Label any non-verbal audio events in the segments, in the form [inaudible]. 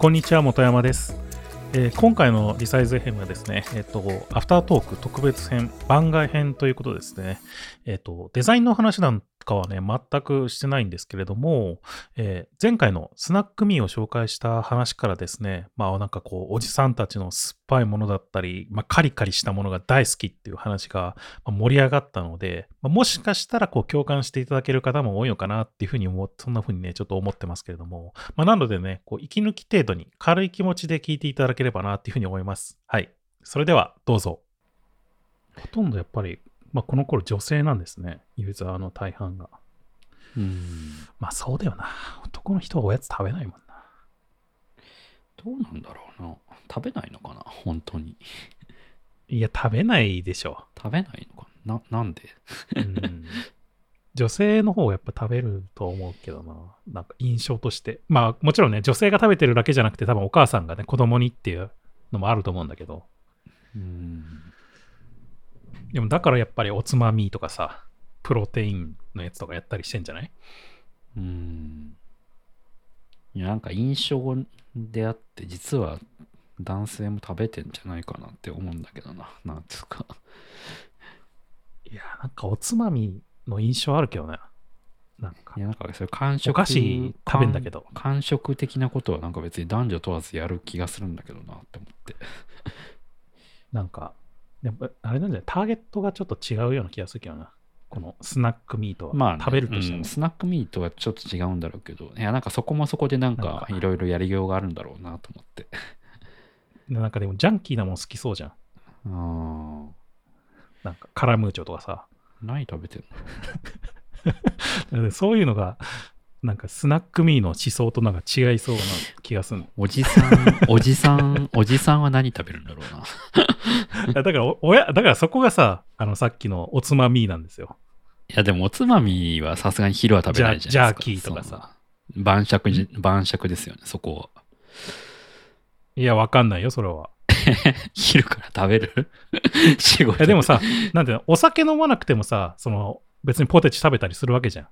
こんにちは、本山です。えー今回のリサイズ編はですね、えっ、と、アフタートーク特別編、番外編ということですね。えっ、と、デザインの話なんかはね、全くしてないんですけれども、えー前回のスナックミーを紹介した話からですね、まあなんかこう、おじさんたちの酸っぱいものだったり、まあカリカリしたものが大好きっていう話が盛り上がったので、まあもしかしたらこう共感していただける方も多いのかなっていうふうに思って、そんなふうにね、ちょっと思ってますけれども、まあなのでね、こう息抜き程度に軽い気持ちで聞いていただければなっていうふうに思います。はい。それではどうぞ。ほとんどやっぱり、まあこの頃女性なんですね。ユーザーの大半が。うん。まあそうだよな。男の人はおやつ食べないもんな。どうなんだろうな。食べないのかな？本当に。いや、食べないでしょ。食べないのかな？ななんで？うん女性の方がやっぱ食べると思うけどな。なんか印象として。まあもちろんね、女性が食べてるだけじゃなくて多分お母さんがね、子供にっていうのもあると思うんだけど。うん。でもだからやっぱりおつまみとかさ、プロテインのやつとかやったりしてんじゃない？うん。いや、なんか印象であって、実は男性も食べてんじゃないかなって思うんだけどな。なんつうか。いや、なんかおつまみの印象あるけどね。なんかい。や、なんかそういう感触。お菓子食べんだけど感感触的なことはなんか別に男女問わずやる気がするんだけどなって思って。なんか、やっぱあれなんじゃない？ターゲットがちょっと違うような気がするけどな。このスナックミートは。まあね、食べるとしても。うんスナックミートはちょっと違うんだろうけど、いや、なんかそこもそこでなんかかいろいろやりようがあるんだろうなと思って。でなんかでもジャンキーなもん好きそうじゃん。あなんかカラムーチョとかさ。あ、何食べてんの？[laughs] [laughs] でそういうのが、なんかスナックミーの思想となんか違いそうな気がするの。おじさん、おじさん、おじさんは何食べるんだろうな。[laughs] だからお、親、だからそこがさ、あのさっきのおつまみなんですよ。いや、でもおつまみはさすがに昼は食べないじゃないですか。ジャーキーとかさ。晩酌じ、晩酌ですよね、そこは。いや、わかんないよ、それは。[laughs] 昼から食べる？仕 [laughs] 事いやでもさ、なんていうの、お酒飲まなくてもさ、その、別にポテチ食べたりするわけじゃん。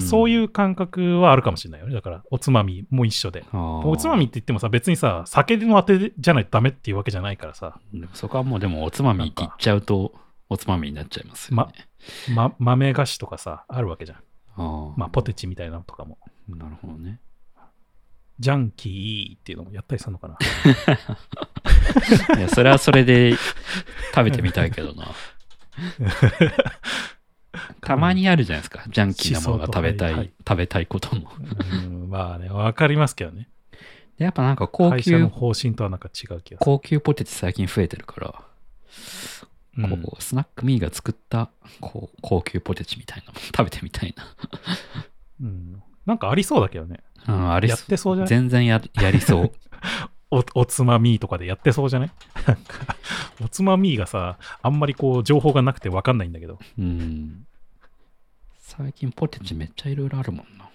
そうういう感覚はあるかもしれないよね。だから、おつまみも一緒で。ん。おおつまみって言ってもさ、別にさ、酒のあてじゃないとダメっていうわけじゃないからさ、でもそこはもうでもおつまみって言っちゃうと、おつまみになっちゃいますよね。ま、豆菓子とかさ、あるわけじゃん。ああまあ、ポテチみたいなのとかも。なるほどね。ジャンキーっていうのもやったりするのかな。[laughs] いや、それはそれで食べてみたいけどな。[laughs] [laughs] たまにあるじゃないですか。ジャンキーなものが食べたい、はいはい食べたいことも。うん、まあね、わかりますけどね。でやっぱなんか高会社の級、方針とはなんか違う気が。高級ポテチ最近増えてるから、うんこう、スナックミーが作った、こう、高級ポテチみたいなもの [laughs] 食べてみたいうんなんかありそうだけどね。な。うん、あれやってそうじゃない？全然ややりそう。[laughs] おおつまみとかでやってそうじゃない？なんか、おつまみがさ、あんまりこう、情報がなくてわかんないんだけど。うん。最近ポテチめっちゃいろいろあるもんな。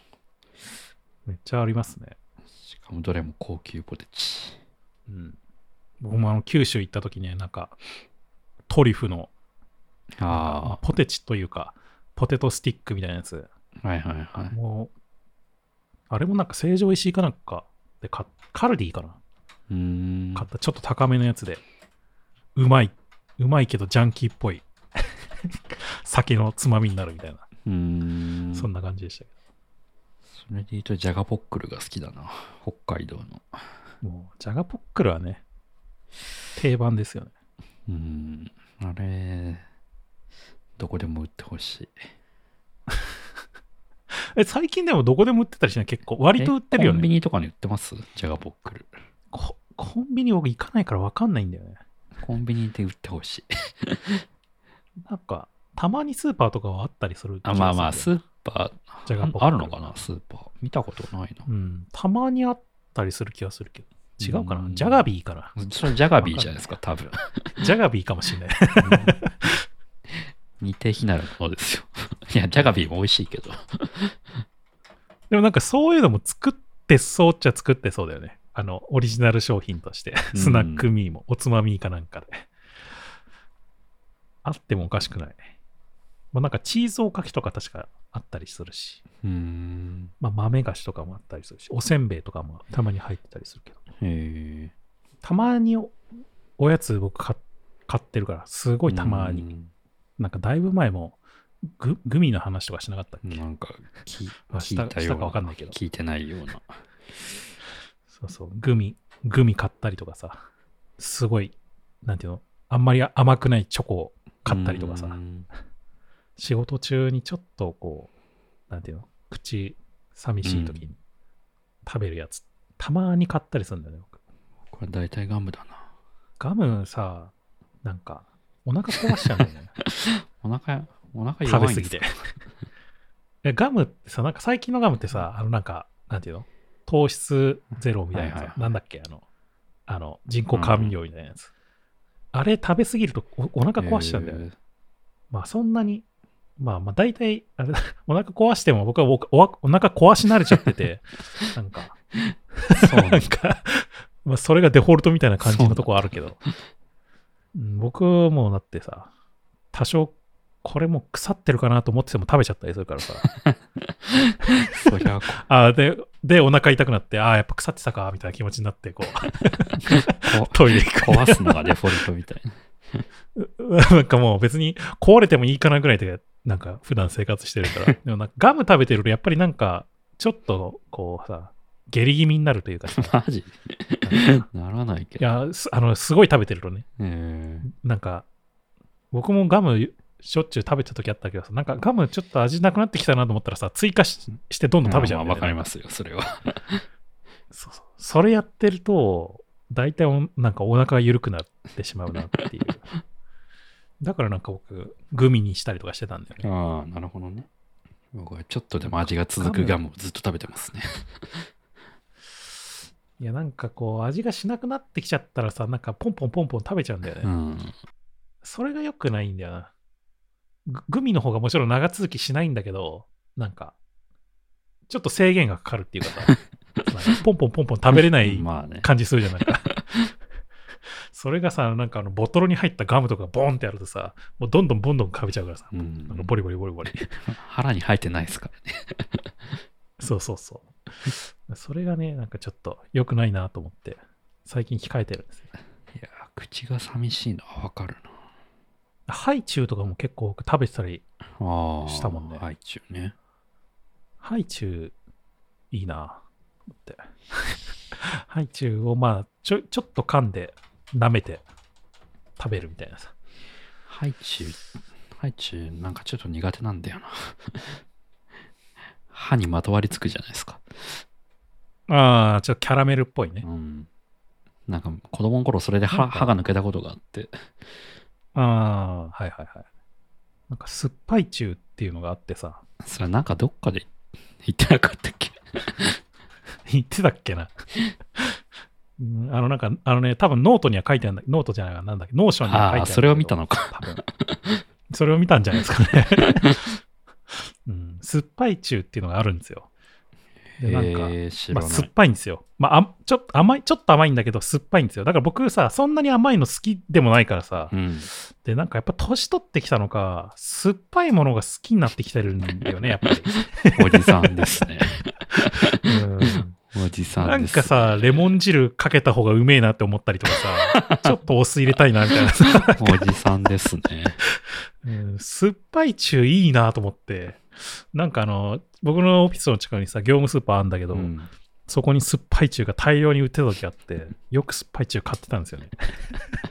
めっちゃありますね。しかもどれも高級ポテチ。うん。僕もあの、九州行った時ね、なんか、トリュフの、まああポテチというか、ポテトスティックみたいなやつ。あ、はいはいはい。もう、あれもなんか成城石井かなんかで買っカルディかな？うーん。買ったちょっと高めのやつで、うまい。うまいけどジャンキーっぽい。[laughs] 酒のつまみになるみたいな。うーん。そんな感じでしたけそれで言うと、ジャガポックルが好きだな。北海道の。ど。もう、ジャガポックルはね、定番ですよね。うーん。あれ、どこでも売ってほしい。[laughs] え、最近でもどこでも売ってたりしない？結構。割と売ってるよえコンビね。ニとかに売ってます？ジャガポックル。ココンビニ僕行かないから分かんないんだよね。コンビニで売ってほしい。[laughs] なんか、たまにスーパーとかはあったりするあ、まあまあ、スーパー、ジャガポックルああるのかなスーパー。見たことないな。うん。たまにあったりする気がするけど。違うかうなんジャガビーかなそれジャガビーじゃないですか、多分。ジャガビーかもしれない。似て非なるものですよ。[laughs] いや、ジャガビーも美味しいけど。でもなんかそういうのも作ってそうっちゃ作ってそうだよね。あの、オリジナル商品として。うんスナックミーも、おつまみーかなんかで。あってもおかしくない。まあなんかチーズおかきとか確かあったりするし。うーん。まあ豆菓子とかもあったりするし。おせんべいとかもたまに入ってたりするけど。へえ。たまにおおやつ僕買買ってるから、すごいたまに。に。なんかだいぶ前もググミの話とかしなかったっけ？なんか聞あ聞いたような。したかわかんないけど聞いてないような。そうそう、グミ、グミ買ったりとかさ、すごい、なんていうの、あんまり甘くないチョコを買ったりとかさ。う、ん。仕事中にちょっとこう、なんていうの、口寂しい時に食べるやつ、たまに買ったりするんだよね、僕。これ大体ガムだな。ガムさ、なんか、お腹壊しちゃうんだよね。[laughs] お腹、お腹食弱いんですかべ過ぎて。[laughs] えガムってさ、なんか最近のガムってさ、あのなんか、なんていうの？糖質ゼロみたいなさ、はいはいはい。なんだっけ？あの、あの、人工甘味料みたいなやつ。あれ食べ過ぎるとおお腹壊しちゃうんだよね。まあそんなに、まあまあ大体、あれだ。[laughs] お腹壊しても僕はおおお腹壊し慣れちゃってて、[laughs] なんか、えーそう [laughs] なんか、まあそれがデフォルトみたいな感じのとこあるけど、うん僕もだってさ、多少これもう腐ってるかなと思ってても食べちゃったりするからさ、そりゃ、あで、で、お腹痛くなって、ああ、やっぱ腐ってたか、みたいな気持ちになって、こう、こ [laughs] トイレ行く。壊すのがデフォルトみたいな。[laughs] なんかもう別に壊れてもいいかなぐらいで、なんか普段生活してるから。[laughs] でもなんかガム食べてると、やっぱりなんか、ちょっと、こうさ、下痢気味になるというかさ、マジ？ならないけど。いや、すあの、すごい食べてるとね、えなんか、僕もガムしょっちゅう食べてた時あったけどさ、なんかガムちょっと味なくなってきたなと思ったらさ、追加ししてどんどん食べちゃうねわかりますよ、それは。そうそう。それやってると、大体おなんかお腹が緩くなってしまうなっていう。[laughs] だからなんか僕、グミにしたりとかしてたんだよね。ああ、なるほどね。僕はちょっとでも味が続くガムをずっと食べてますね。[laughs] いや、なんかこう、味がしなくなってきちゃったらさ、なんかポンポンポンポン食べちゃうんだよね。うん。それが良くないんだよな。ググミの方がもちろん長続きしないんだけど、なんか、ちょっと制限がかかるっていうかさ、[laughs] ポンポンポンポン食べれない。感じするじゃないか。[laughs] それがさ、なんかあのボトルに入ったガムとかボンってやるとさ、もうどんどんどんどん食べちゃうからさ、うんボリボリボリボリ。[laughs] 腹に入ってないですからね。そうそうそう。それがね、なんかちょっと良くないなと思って、最近控えてるんですよ。いや、口が寂しいのはわかるハイチュウとかも結構僕食べてたり。したもんねハイチュウね。ハイチュウいいなって。[laughs] ハイチュウをまあ、ちょ、ちょっと噛んで舐めて食べるみたいなさ。ハイチュウ、ハイチュウなんかちょっと苦手なんだよな。[laughs] 歯にまとわりつくじゃないですか。ああ、ちょっとキャラメルっぽいねう。ん。なんか子供の頃それで歯が抜けたことがあって。ああ、はいはいはい。なんか酸っぱいチュウっていうのがあってさ、それなんかどっかで [laughs] 言ってなかったっけ？[laughs] 言ってたっけな？うんあのなんか、あのね、多分ノートには書いてあるんだノートじゃないわ、なんだっけ、 Notion には書いてあるんだそれを見たのか。多分。それを見たんじゃないですかね。[laughs] うん、酸っぱいチュウっていうのがあるんですよ。で、なんか、えー、知まあ。酸っぱいんですよ。まあ、あちょっと甘い、ちょっと甘いんだけど、酸っぱいんですよ。だから僕さ、そんなに甘いの好きでもないからさ、うん。で、なんかやっぱ年取ってきたのか、酸っぱいものが好きになってきてるんだよね、やっぱり。[laughs] おじさんですね。うんおじさんなんかさ、レモン汁かけた方がうめえなって思ったりとかさ、ちょっとお酢入れたいなみたいなさ、おじさんですね。うん酸っぱいチューいいなと思って、なんかあの、僕のオフィスの近くにさ、業務スーパーあるんだけど、うんそこに酸っぱいチューが大量に売ってた時あって、よく酸っぱいチュー買ってたんですよね。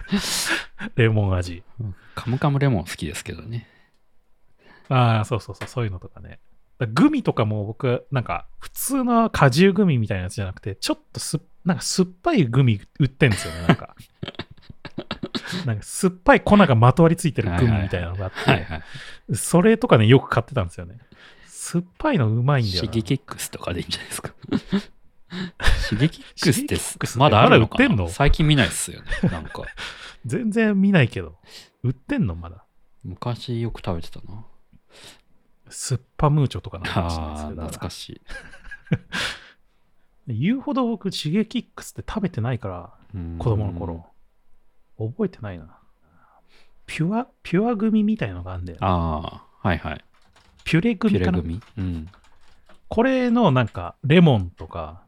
[laughs] レモン味。カムカムレモン好きですけどね。ああ、そうそうそう、そういうのとかね。だグミとかも僕、なんか、普通の果汁グミみたいなやつじゃなくて、ちょっとすっ、なんか酸っぱいグミ売ってんですよね、なんか。[laughs] なんか酸っぱい粉がまとわりついてるグミみたいなのがあって。それとかね、よく買ってたんですよね。酸っぱいのうまいんだよな。シゲキックスとかでいいんじゃないですか。[laughs] シゲキックスってまだあるのかな？まだ売ってんの？最近見ないっすよね。なんか、[laughs] 全然見ないけど。売ってんのまだ。昔よく食べてたな。酸っぱムーチョとかなんですああ、けど。懐かしい。[laughs] 言うほど僕、シゲキックスって食べてないから、うん子供の頃。覚えてないな。ピュア、ピュア組みたいのがあるんだよね。ああ、はいはい。ピュレピュ組かな。うん。これのなんか、レモンとか、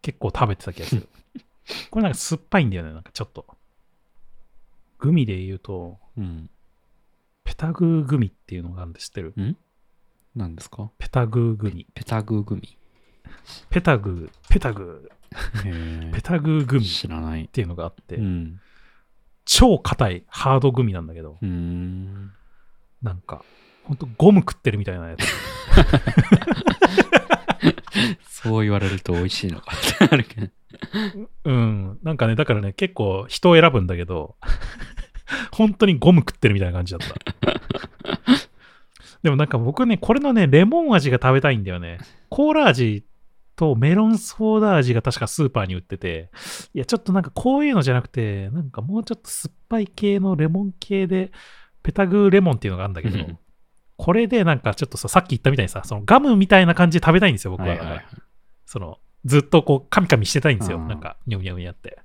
結構食べてた気がする。[laughs] これなんか酸っぱいんだよね、なんかちょっと。グミで言うと、うん。ペタグーグミっていうのがあるんで知ってる？何ですか？ペタグーグミ。ペタグーグミ。ペタグー、ペタグへー、ペタグーグミっ知らない。ていうのがあって、うん。超硬いハードグミなんだけど。なんか、ほんとゴム食ってるみたいなやつ。そう言われると美味しいのかってなるけど。うん。なんかね、だからね、結構人を選ぶんだけど、本当にゴム食ってるみたいな感じだった。でもなんか僕ね、これのね、レモン味が食べたいんだよね。コーラ味とメロンソーダ味が確かスーパーに売ってて、いや、ちょっとなんかこういうのじゃなくて、なんかもうちょっと酸っぱい系のレモン系で、ペタグーレモンっていうのがあるんだけどうん、これでなんかちょっとさ、さっき言ったみたいにさ、そのガムみたいな感じで食べたいんですよ、僕は。はいはいはい。その、ずっとこう、カミカミしてたいんですよ。うんなんか、ニョニョニョって。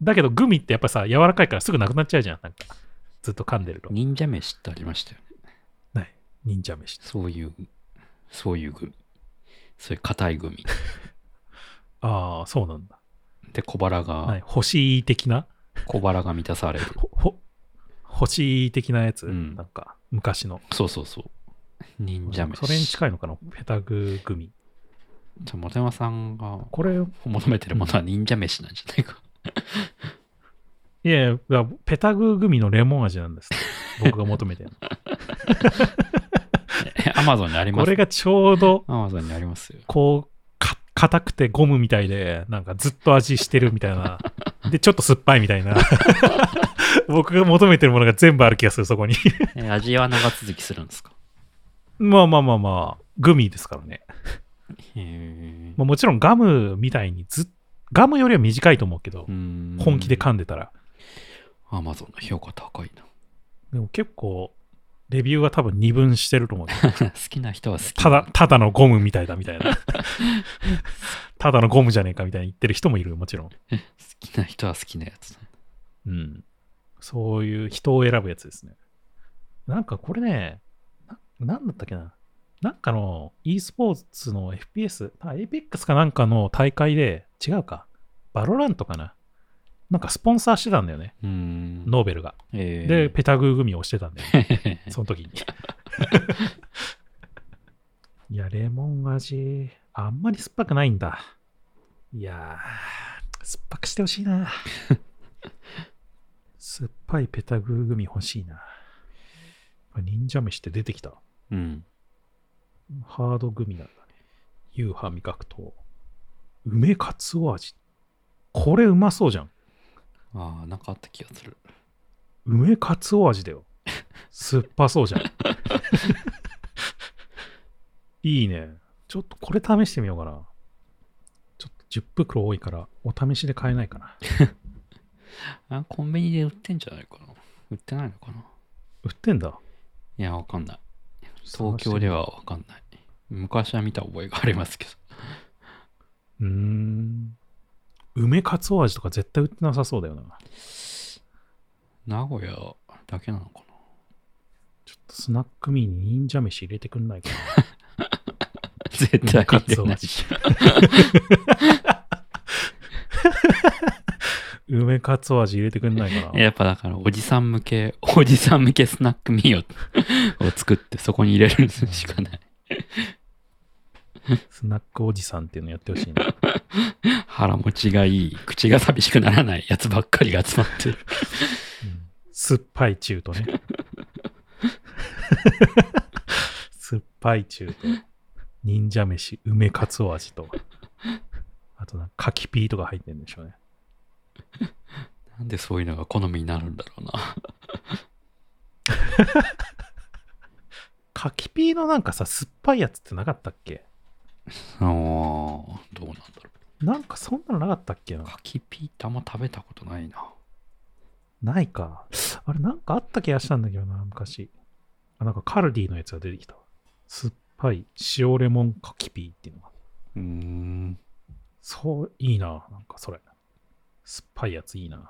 だけど、グミってやっぱさ、柔らかいからすぐなくなっちゃうじゃん。なんか、ずっと噛んでると。忍者飯ってありましたよね。ない。忍者飯。そういう、そういうグミ。そういう硬いグミ。[laughs] ああ、そうなんだ。で、小腹はい。が、星的な？小腹が満たされる。ほ、ほ、星的なやつ、うんなんか、昔の。そうそうそう。忍者飯。それに近いのかな？ペタググミ。じゃあ、モテマさんがこれ、求めてるものは忍者飯なんじゃないか。いやペタググミのレモン味なんです。[laughs] 僕が求めてるの。アマゾンにあります？これがちょうど、アマゾンにありますよ。こう、か硬くてゴムみたいで、なんかずっと味してるみたいな。で、ちょっと酸っぱいみたいな。[laughs] 僕が求めてるものが全部ある気がする、そこに。[laughs] え味は長続きするんですか？まあまあまあまあ、グミですからね。へまあ、もちろんガムみたいにずっガムよりは短いと思うけど、ー本気で噛んでたら。アマゾンの評価高いな。でも結構、レビューは多分二分してると思う。[laughs] 好きな人は好き。ただ、ただのゴムみたいだみたいな。ただのゴムじゃねえかみたいに言ってる人もいる、もちろん。好きな人は好きなやつだ。うん。そういう人を選ぶやつですね。なんかこれね、ななんだったっけな。なんかの e スポーツの FPS、あ APEX かなんかの大会で、違うか。バロラントかな。なんかスポンサーしてたんだよね。ノーベルが。えーで、ペタグーグミをしてたんだよね。[laughs] その時に。[laughs] いや、レモン味、あんまり酸っぱくないんだ。いやー、酸っぱくしてほしいな。酸っぱいペタグーグミ欲しいな。忍者飯って出てきた。うん。ハードグミなんだね。夕飯味覚と。梅かつお味。これうまそうじゃん。ああ、なんかあった気がする。梅かつお味だよ。酸っぱそうじゃん。[laughs] いいね。ちょっとこれ試してみようかな。ちょっと10袋多いから、お試しで買えないかな。[laughs] あ、コンビニで売ってんじゃないかな。売ってないのかな。売ってんだ。いや、わかんない。東京ではわかんない。昔は見た覚えがありますけど。うーん。梅かつお味とか絶対売ってなさそうだよな。名古屋だけなのかな。ちょっとスナックミーに忍者飯入れてくんないかな。[laughs] 絶対か入れない。[laughs] 梅かつお味入れてくんないかな？[laughs] やっぱだから、おじさん向け、おじさん向けスナックミーを [laughs] を作って、そこに入れるしかない。スナックおじさんっていうのやってほしいな。[laughs] 腹持ちがいい、口が寂しくならないやつばっかりが集まってる。うん酸っぱい中とね。酸っぱい中と、忍者飯、梅かつお味と、あとなんか柿ピーとか入ってるんでしょうね。なんでそういうのが好みになるんだろうな。[laughs] 柿ピーのなんかさ、酸っぱいやつってなかったっけ？ああ、どうなんだろなんかそんなのなかったっけな？う。柿ピーってあんま食べたことないな。ないか。あれなんかあった気がしたんだけどな、昔。あ、なんかカルディのやつが出てきたわ。酸っぱい塩レモン柿ピーっていうのが。うーん。そう、いいな、なんかそれ。酸っぱいやついいな。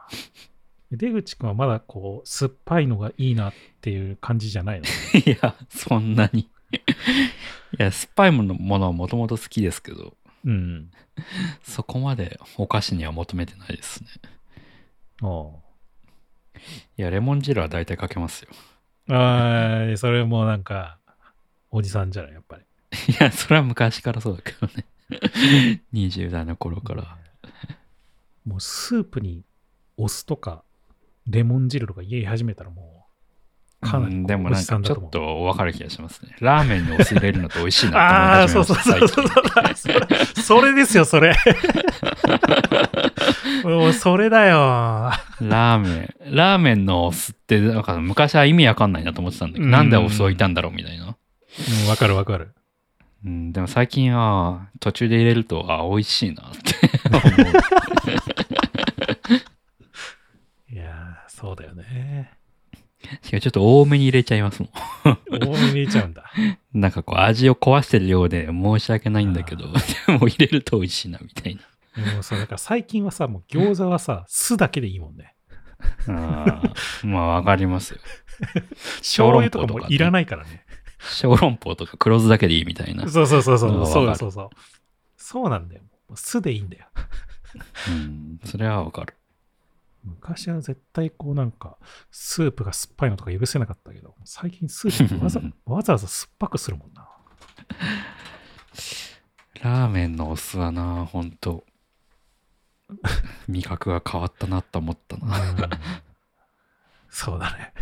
出口くんはまだこう、酸っぱいのがいいなっていう感じじゃないの？[laughs] いや、そんなに。いや、酸っぱいものものはもともと好きですけど、うん。そこまでお菓子には求めてないですね。おいや、レモン汁は大体かけますよ。うあーそれもなんか、おじさんじゃない、やっぱり。いや、それは昔からそうだけどね。[laughs] 20代の頃から。もうスープにお酢とかレモン汁とか入れ始めたらもう、かなりうんでもなんかちょ。っと分かる気がしますね。ラーメンにお酢入れるのって美味しいなって思いそう始めまそうしたそうそう。それそれですよ、それ。[laughs] もうそれだよ。ラーメン。ラーメンのお酢って、なんか昔は意味わかんないなと思ってたんだけど、うんなんでお酢置いたんだろうみたいな。うんわかるわかる。うん、でも最近は途中で入れると、あ、美味しいなって思う。[laughs] いやー、そうだよね。しかもちょっと多めに入れちゃいますも多めに入れちゃうんだ。ん。[laughs] なんかこう味を壊してるようで申し訳ないんだけど、でも入れると美味しいなみたいな。もうそうだから最近はさ、もう餃子はさ、酢だけでいいもんね。あーまあわかりますよ。[laughs] 醤油とかもいらないからね。小籠包とか黒酢だけでいいみたいな。そうそうそうそう。うんそうそうそう。そうなんだよ。酢でいいんだよ。うん、それはわかる。昔は絶対こうなんか、スープが酸っぱいのとか許せなかったけど、最近スープわざわざわざ酸っぱくするもんな。ラーメンのお酢はな、ほんと、味覚が変わったなと思ったな。うんそうだね。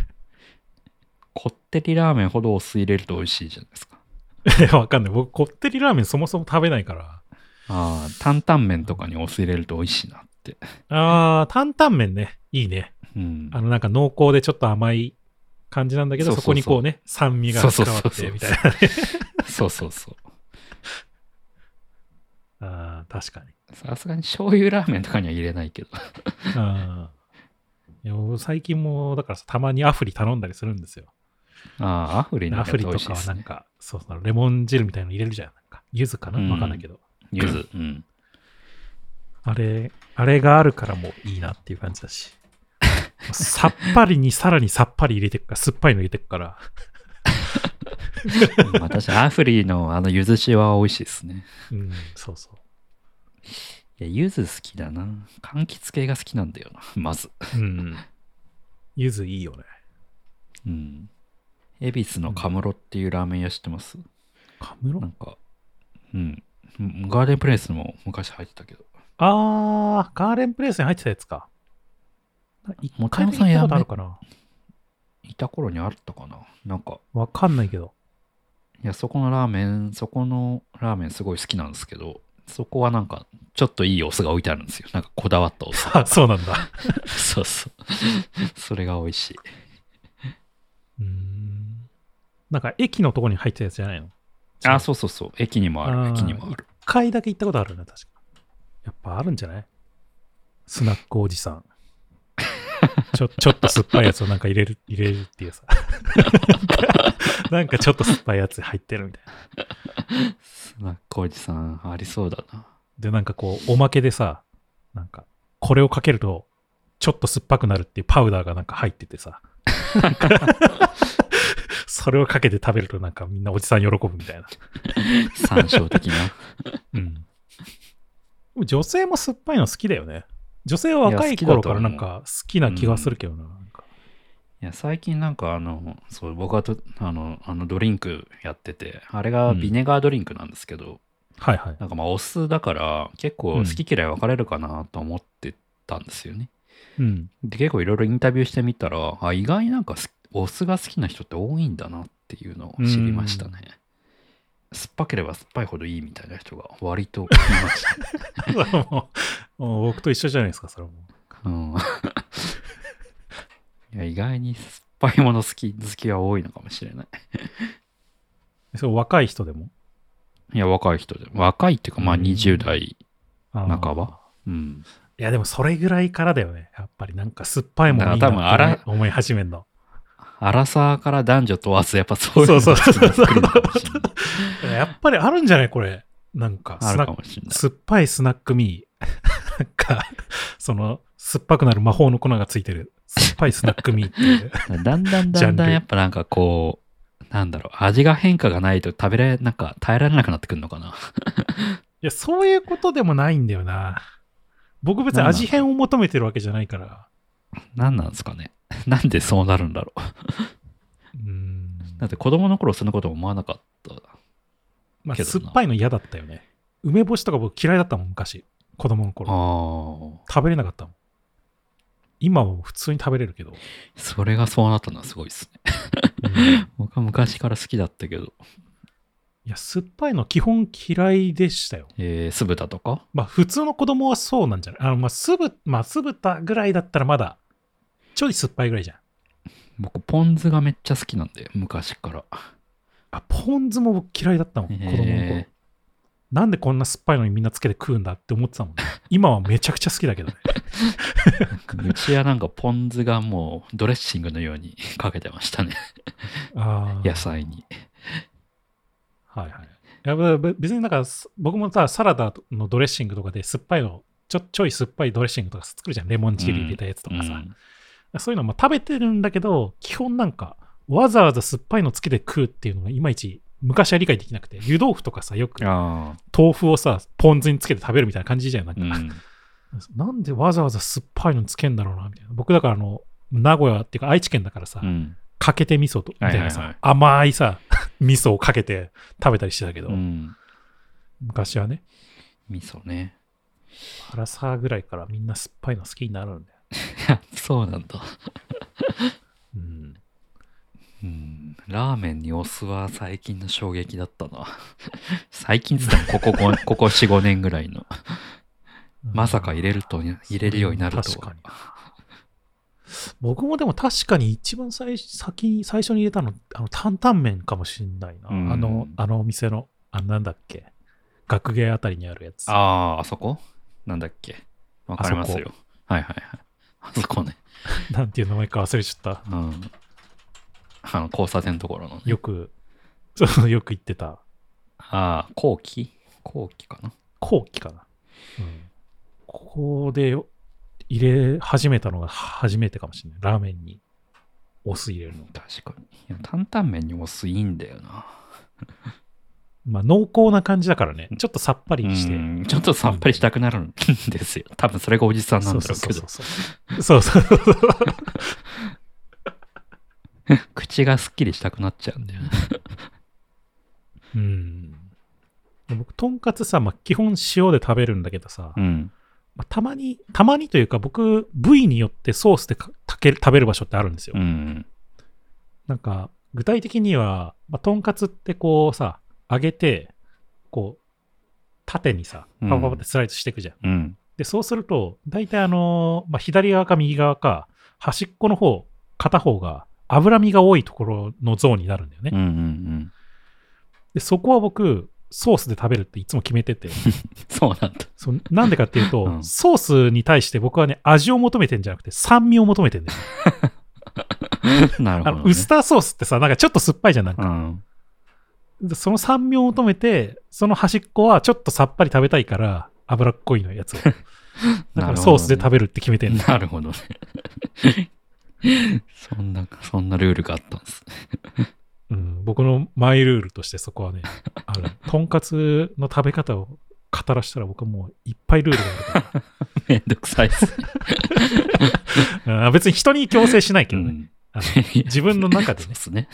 こってりラーメンほどお酢入れると美味しいじゃないですか。[laughs] わかんない。僕、こってりラーメンそもそも食べないから。ああ、担々麺とかにお酢入れると美味しいなって。あー、担々麺ね。いいね。うん。あの、なんか濃厚でちょっと甘い感じなんだけど、そこにこうね、酸味が加わって、みたいなね。そうそうそう。[laughs] あー、確かに。さすがに醤油ラーメンとかには入れないけど。あーいや僕最近も、だからさたまにアフリ頼んだりするんですよ。ああ、アフリのアフリとかはなんか、そうそう、レモン汁みたいなの入れるじゃん。なんか、柚子かな？うんわかんないけど。ゆず。うん。あれ、あれがあるからもういいなっていう感じだし。さっぱりにさらにさっぱり入れてくから、酸っぱいの入れてくから。私、アフリのあのゆず塩は美味しいですね。うん、そうそう。いや、ゆず好きだな。柑橘系が好きなんだよな、まず。うん。柚子いいよね。うん。恵比寿のカムロっていうラーメン屋知ってます？カムロ？なんか、うん。ガーデンプレイスも昔入ってたけど。あー、ガーデンプレイスに入ってたやつか。一も回たまさんやったかないた頃にあったかななんか、わかんないけど。いや、そこのラーメン、そこのラーメンすごい好きなんですけど、そこはなんか、ちょっといいお酢が置いてあるんですよ。なんかこだわったお酢。あ、[laughs] そうなんだ。[laughs] そうそう。それが美味しい。うーん。なんか駅のとこに入ってたやつじゃないの？あ、そうそうそう。駅にもある。駅にもある。一回だけ行ったことあるな、確か。やっぱあるんじゃない？スナックおじさん。ちょ、ちょっと酸っぱいやつをなんか入れる、入れるっていうさ。[laughs] なんかちょっと酸っぱいやつ入ってるみたいな。スナックおじさん、ありそうだな。で、なんかこう、おまけでさ、なんか、これをかけると、ちょっと酸っぱくなるっていうパウダーがなんか入っててさ。[laughs] それをかけて食べるとなんかみんなおじさん喜ぶみたいな。山椒的な。うん。女性も酸っぱいの好きだよね。女性は若い頃からなんか好きな気がするけどな。いや、最近なんかあの、そう、僕はとあの、あのドリンクやってて、あれがビネガードリンクなんですけど、はいはい。なんかまあお酢だから結構好き嫌い分かれるかなと思ってたんですよね。うん。で、結構いろいろインタビューしてみたら、あ、意外になんかすお酢が好きな人って多いんだなっていうのを知りましたね。酸っぱければ酸っぱいほどいいみたいな人が割といました。も [laughs] うもう僕と一緒じゃないですか、それも。うん、[laughs] いや意外に酸っぱいもの好き好きは多いのかもしれない。そう若い人でも？いや、若い人で。若いっていうか、まあうん20代半ば？うん。いや、でもそれぐらいからだよね。やっぱりなんか酸っぱいものいいだから多分あらなって思い始めんの。アラサーから男女問わず、やっぱそういうのそうそうそうそうが来るのかもしれない。やっぱりあるんじゃないこれ。なんか、あるかもしれない。酸っぱいスナックミー。なんか、その、酸っぱくなる魔法の粉がついてる。酸っぱいスナックミーっていう。だんだんだんだんやっぱなんかこう、なんだろう、味が変化がないと食べられ、なんか耐えられなくなってくるのかな。いや、そういうことでもないんだよな。僕別に味変を求めてるわけじゃないから。何なんですかね。[laughs] なんでそうなるんだろう。うん。だって子供の頃そんなこと思わなかった。まあ、けどな酸っぱいの嫌だったよね。梅干しとか僕嫌いだったもん、昔。子供の頃。ああ。食べれなかったもん。今は普通に食べれるけど。それがそうなったのはすごいですね。うん [laughs] 僕は昔から好きだったけど、いや、酸っぱいの基本嫌いでしたよ。えー、酢豚とか？まあ、普通の子供はそうなんじゃない？あの、まあ、酢ぶ、まあ、酢豚ぐらいだったらまだ、ちょい酸っぱいぐらいじゃん。僕、ポン酢がめっちゃ好きなんで、昔から。あ、ポン酢も僕嫌いだったもん、子供の頃え。なんでこんな酸っぱいのにみんなつけて食うんだって思ってたもんね。今はめちゃくちゃ好きだけどね。ーうちはなんかポン酢がもうドレッシングのようにかけてましたね。ああ。野菜に。はいはい。いやべべ別になんか、す僕もさ、サラダのドレッシングとかで酸っぱいの、ちょちょい酸っぱいドレッシングとか作るじゃん。レモン汁入れたやつとかさ。うんそういうのも食べてるんだけど、基本なんか、わざわざ酸っぱいのつけて食うっていうのがいまいち昔は理解できなくて、湯豆腐とかさ、よくああ。豆腐をさ、ポン酢につけて食べるみたいな感じじゃん。なんか、うん。なんでわざわざ酸っぱいのつけんだろうな、みたいな。僕だからあの、名古屋っていうか愛知県だからさ、うん。かけて味噌とみたいなさ、はいはいはい甘いさ、[laughs] 味噌をかけて食べたりしてたけど、うん。昔はね、味噌ね。アラサーぐらいからみんな酸っぱいの好きになるんだよ。そうなんだ。うん。うん。ラーメンにお酢は最近の衝撃だったな。最近っつってもここ5、ここ4、5 [laughs] 年ぐらいの。まさか入れると、入れるようになるとは確かに。僕もでも確かに一番最先に最初に入れたの、あの担々麺かもしんないな。うんあの、あのお店の、あ、なんだっけ。学芸あたりにあるやつ。ああ、あそこ？なんだっけ？わかりますよ。はいはいはい。あそこね。なんていう名前か忘れちゃった。うん。あの、交差点のところのね。よく、そ [laughs] うよく言ってた。ああ、後期？後期かな？後期かな。うん。ここで入れ始めたのが初めてかもしれない。ラーメンにお酢入れるの。確かに。いや、担々麺にお酢いいんだよな。まあ濃厚な感じだからね。ちょっとさっぱりして。うんちょっとさっぱりしたくなるんですよ。多分それがおじさんなんだろうけど。そうそうそう。口がすっきりしたくなっちゃうんだよね。うん。僕、とんかつさ、まあ、基本塩で食べるんだけどさ、うん。まあ、たまに、たまにというか、僕、部位によってソースでかかける食べる場所ってあるんですよ。うん。なんか、具体的には、まあ、とんかつってこうさ、揚げて、こう、縦にさ、パパパパってスライドしていくじゃん。うん。で、そうすると、大体あのーまあ、左側か右側か、端っこの方、片方が脂身が多いところのゾーンになるんだよね。うんうんうん。で、そこは僕、ソースで食べるっていつも決めてて、[laughs] そうなんだ。そうなんでかっていうと、うんソースに対して僕はね、味を求めてんじゃなくて、酸味を求めてんだよ。[laughs] なるほど、ね。ウスターソースってさ、なんかちょっと酸っぱいじゃん、なんか。うん。でその酸味を求めて、その端っこはちょっとさっぱり食べたいから、脂っこいのやつを。[laughs] だからソースで食べるって決めてんの。なるほどね。[laughs] そんな、そんなルールがあったんです。うん、僕のマイルールとしてそこはね、ある。[laughs] とんかつの食べ方を語らしたら僕はもういっぱいルールがあるかめんどくさいっす別に人に強制しないけどね。うん自分の中でねそうで。すね。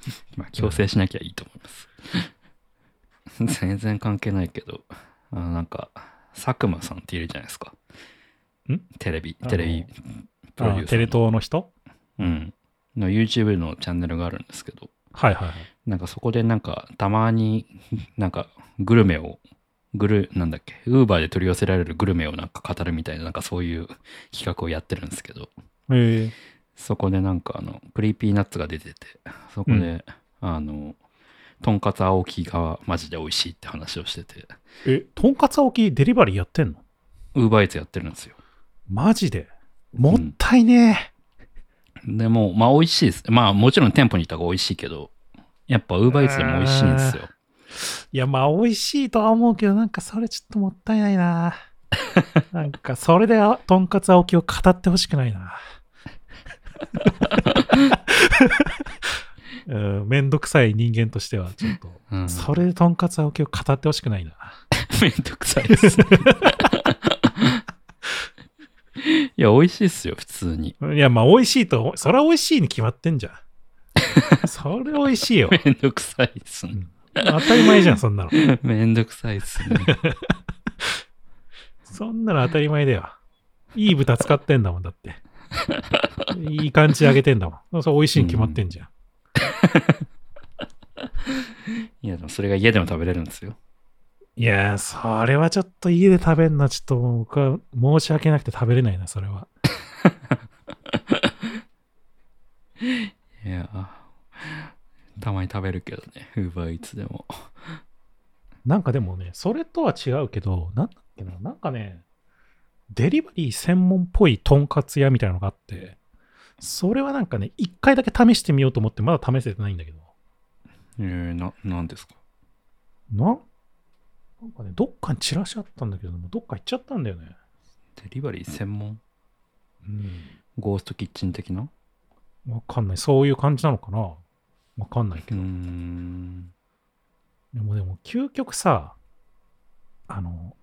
[laughs] まあ、強制しなきゃいいと思います。[laughs] 全然関係ないけど、あのなんか、佐久間さんっているじゃないですか。ん？テレビ、テレビプロデューサーテレ東の人？うん。の YouTube のチャンネルがあるんですけど、はいはいはい。なんかそこでなんか、たまになんかグルメを、グル、なんだっけ、ウーバーで取り寄せられるグルメをなんか語るみたいな、なんかそういう企画をやってるんですけど、えそこでなんかあの、 Creepy Nuts が出てて、そこで、あの、とんかつ青木がマジで美味しいって話をしてて、ー、え、とんかつ青木デリバリーやってんの？ウーバーイーツやってるんですよ。マジで？もったいねでも、まあ美味しいです。まあもちろん店舗に行った方が美味しいけど、やっぱウーバーイーツでも美味しいんですよ。え。いや、まあ、美味しいとは思うけど、なんかそれちょっともったいないな。[laughs] なんか、それであとんかつ青木を語ってほしくないな。うんめんどくさい人間としては、ちょっと、うんそれでとんかつ青木を語ってほしくないな。めんどくさいですね。いや、美味しいっすよ、普通に。いや、まあ、美味しいと、それは美味しいに決まってんじゃん。それ美味しいよ。めんどくさいっすね。当たり前じゃん、そんなの。めんどくさいっすね。[laughs] そんなの当たり前だよ。いい豚使ってんだもん、だって。[laughs] いい感じで揚げてんだもん。それ美味しいに決まってんじゃん。[laughs] いや、でもそれが家でも食べれるんですよ。いやー、それはちょっと家で食べるのはちょっともう僕は申し訳なくて食べれないな、それは。[laughs] いや、たまに食べるけどね、ウーバーイーツでも。なんかでもね、それとは違うけど、なんだっけな、なんかね、デリバリー専門っぽいとんかつ屋みたいなのがあって、それはなんかね、一回だけ試してみようと思って、まだ試せてないんだけど、えー、な、なんですか？な、なんかね、どっかにチラシあったんだけども、どっか行っちゃったんだよね。デリバリー専門？うん。ゴーストキッチン的な？わかんない。そういう感じなのかなわかんないけど。ん。でもでも、究極さ、あの、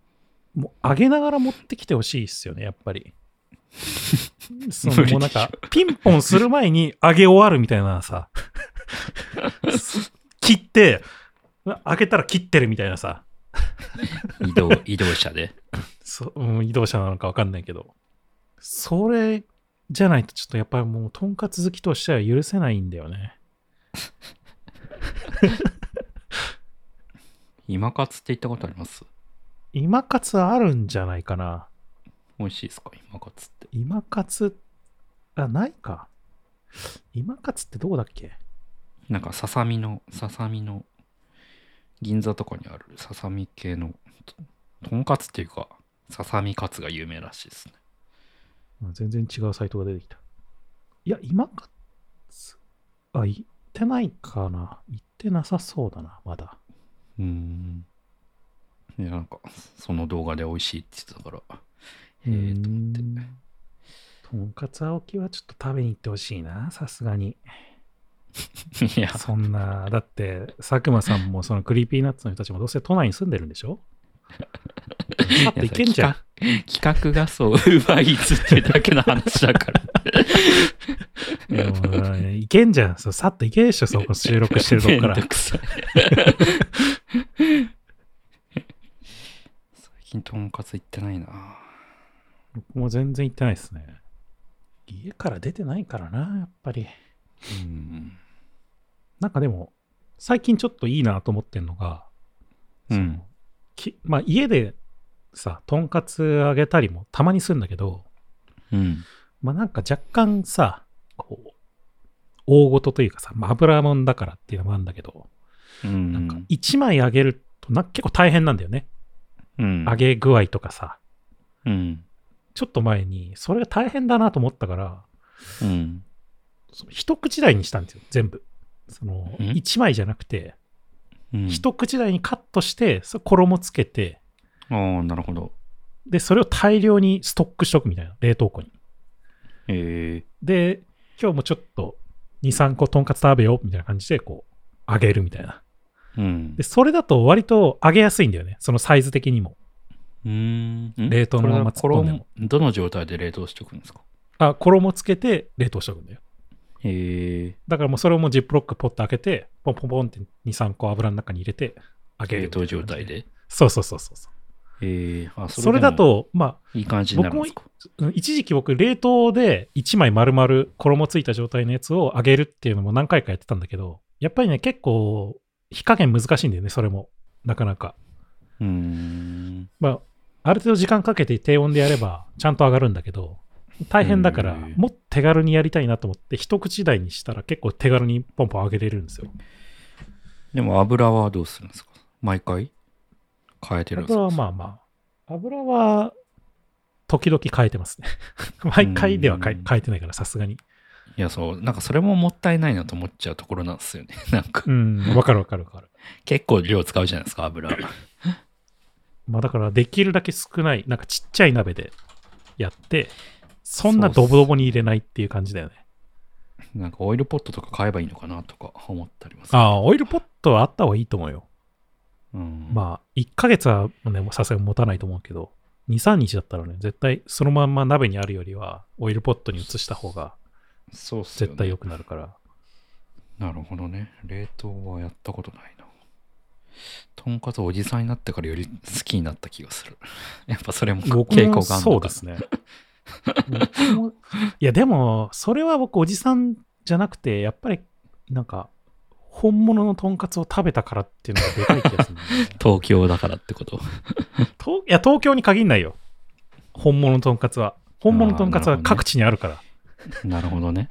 もう揚げながら持ってきてほしいっすよね、やっぱり。[laughs] そのもうなんか、ピンポンする前に揚げ終わるみたいなさ、[laughs] 切って、開けたら切ってるみたいなさ、移動、移動車で。そうん移動車なのかわかんないけど、それじゃないとちょっとやっぱりもう、とんかつ好きとしては許せないんだよね。[laughs] 今カツって言ったことあります？今カツあるんじゃないかな。美味しいですか？今カツって。今カツ、あ、ないか。今カツってどこだっけ？なんかささみの、ささみの、銀座とかにあるささみ系の、ととんかつっていうか、ささみカツが有名らしいですね。あ全然違うサイトが出てきた。いや、今カツ、あ、行ってないかな。行ってなさそうだな、まだ。うーん。いや、なんか、その動画で美味しいって言ってたから、へえと思って。とんかつ青木はちょっと食べに行ってほしいな、さすがに。[laughs] いや、そんな、だって、佐久間さんもその Creepy Nuts の人たちもどうせ都内に住んでるんでしょ？さっと行けんじゃん。企画がそう、ウーバーイーツっていうだけの話だから。[laughs] いやもう行けんじゃん。さっと行けでしょ、そこ収録してるとこから [laughs] めんど。くさい。最近とんかつ行ってないな。僕も全然行ってないですね。家から出てないからな、やっぱり。うん。なんかでも、最近ちょっといいなと思ってんのが、うん。きまあ家でさ、とんかつあげたりもたまにするんだけど、うん。まあなんか若干さ、こう、大ごとというかさ、まあ油もんだからっていうのもあるんだけど、うん。なんか1枚揚げるとな結構大変なんだよね。うん。揚げ具合とかさ。うん。ちょっと前に、それが大変だなと思ったから、うん。一口大にしたんですよ、全部。その、ん？1枚じゃなくて、うん。一口大にカットして、そ衣つけて、ああ、なるほど。で、それを大量にストックしとくみたいな、冷凍庫に。ええで、今日もちょっと2、3個とんかつ食べようみたいな感じで、こう、揚げるみたいな。うんで、。それだと割と揚げやすいんだよね、そのサイズ的にも。うーん。冷凍のまま突っ込んでもどの状態で冷凍しておくんですか？あ、衣つけて冷凍しとくんだよ。へえ。だからもうそれをもうジップロックポッと開けて、ポンポンポンって2、3個油の中に入れて揚げる冷凍状態。で？そうそうそうそうそう。へえ。あ、それだ、と、まいい感じになるんですか？あ、一時期僕、冷凍で1枚丸々衣ついた状態のやつを揚げるっていうのも何回かやってたんだけど、やっぱりね、結構、火加減難しいんだよね、それも。なかなか。うーん。まあ、ある程度時間かけて低温でやれば、ちゃんと上がるんだけど、大変だから、もっと手軽にやりたいなと思って、一口大にしたら結構手軽にポンポン揚げれるんですよ。でも油はどうするんですか？毎回？変えてるんですか？油はまあまあ、油は時々変えてますね。[laughs] 毎回では変えてないから、さすがに。いや、そう、なんかそれももったいないなと思っちゃうところなんですよね。[laughs] なんかう、ん、わかるわかるわかる。結構量使うじゃないですか、油。[laughs] まあだから、できるだけ少ない、なんかちっちゃい鍋でやって、そんなドボドボに入れないっていう感じだよね。なんかオイルポットとか買えばいいのかなとか思ったりもする。ああ、オイルポットはあった方がいいと思うよ。うん、まあ、1ヶ月はね、さすがに持たないと思うけど、2、3日だったらね、絶対そのまんま鍋にあるよりは、オイルポットに移した方がそうっすよね絶対良くなるから。なるほどね。冷凍はやったことないな。とんかつおじさんになってからより好きになった気がする。[laughs] やっぱそれも僕傾向もがあるそうですね。僕も [laughs] いや、でも、それは僕、おじさんじゃなくて、やっぱり、なんか、本物のとんかつを食べたからっていうのがでかい気がするんだよね、[laughs] 東京だからってこと。といや、東京に限んないよ。本物のとんかつは。本物のとんかつは各地にあるから。[laughs] なるほどね。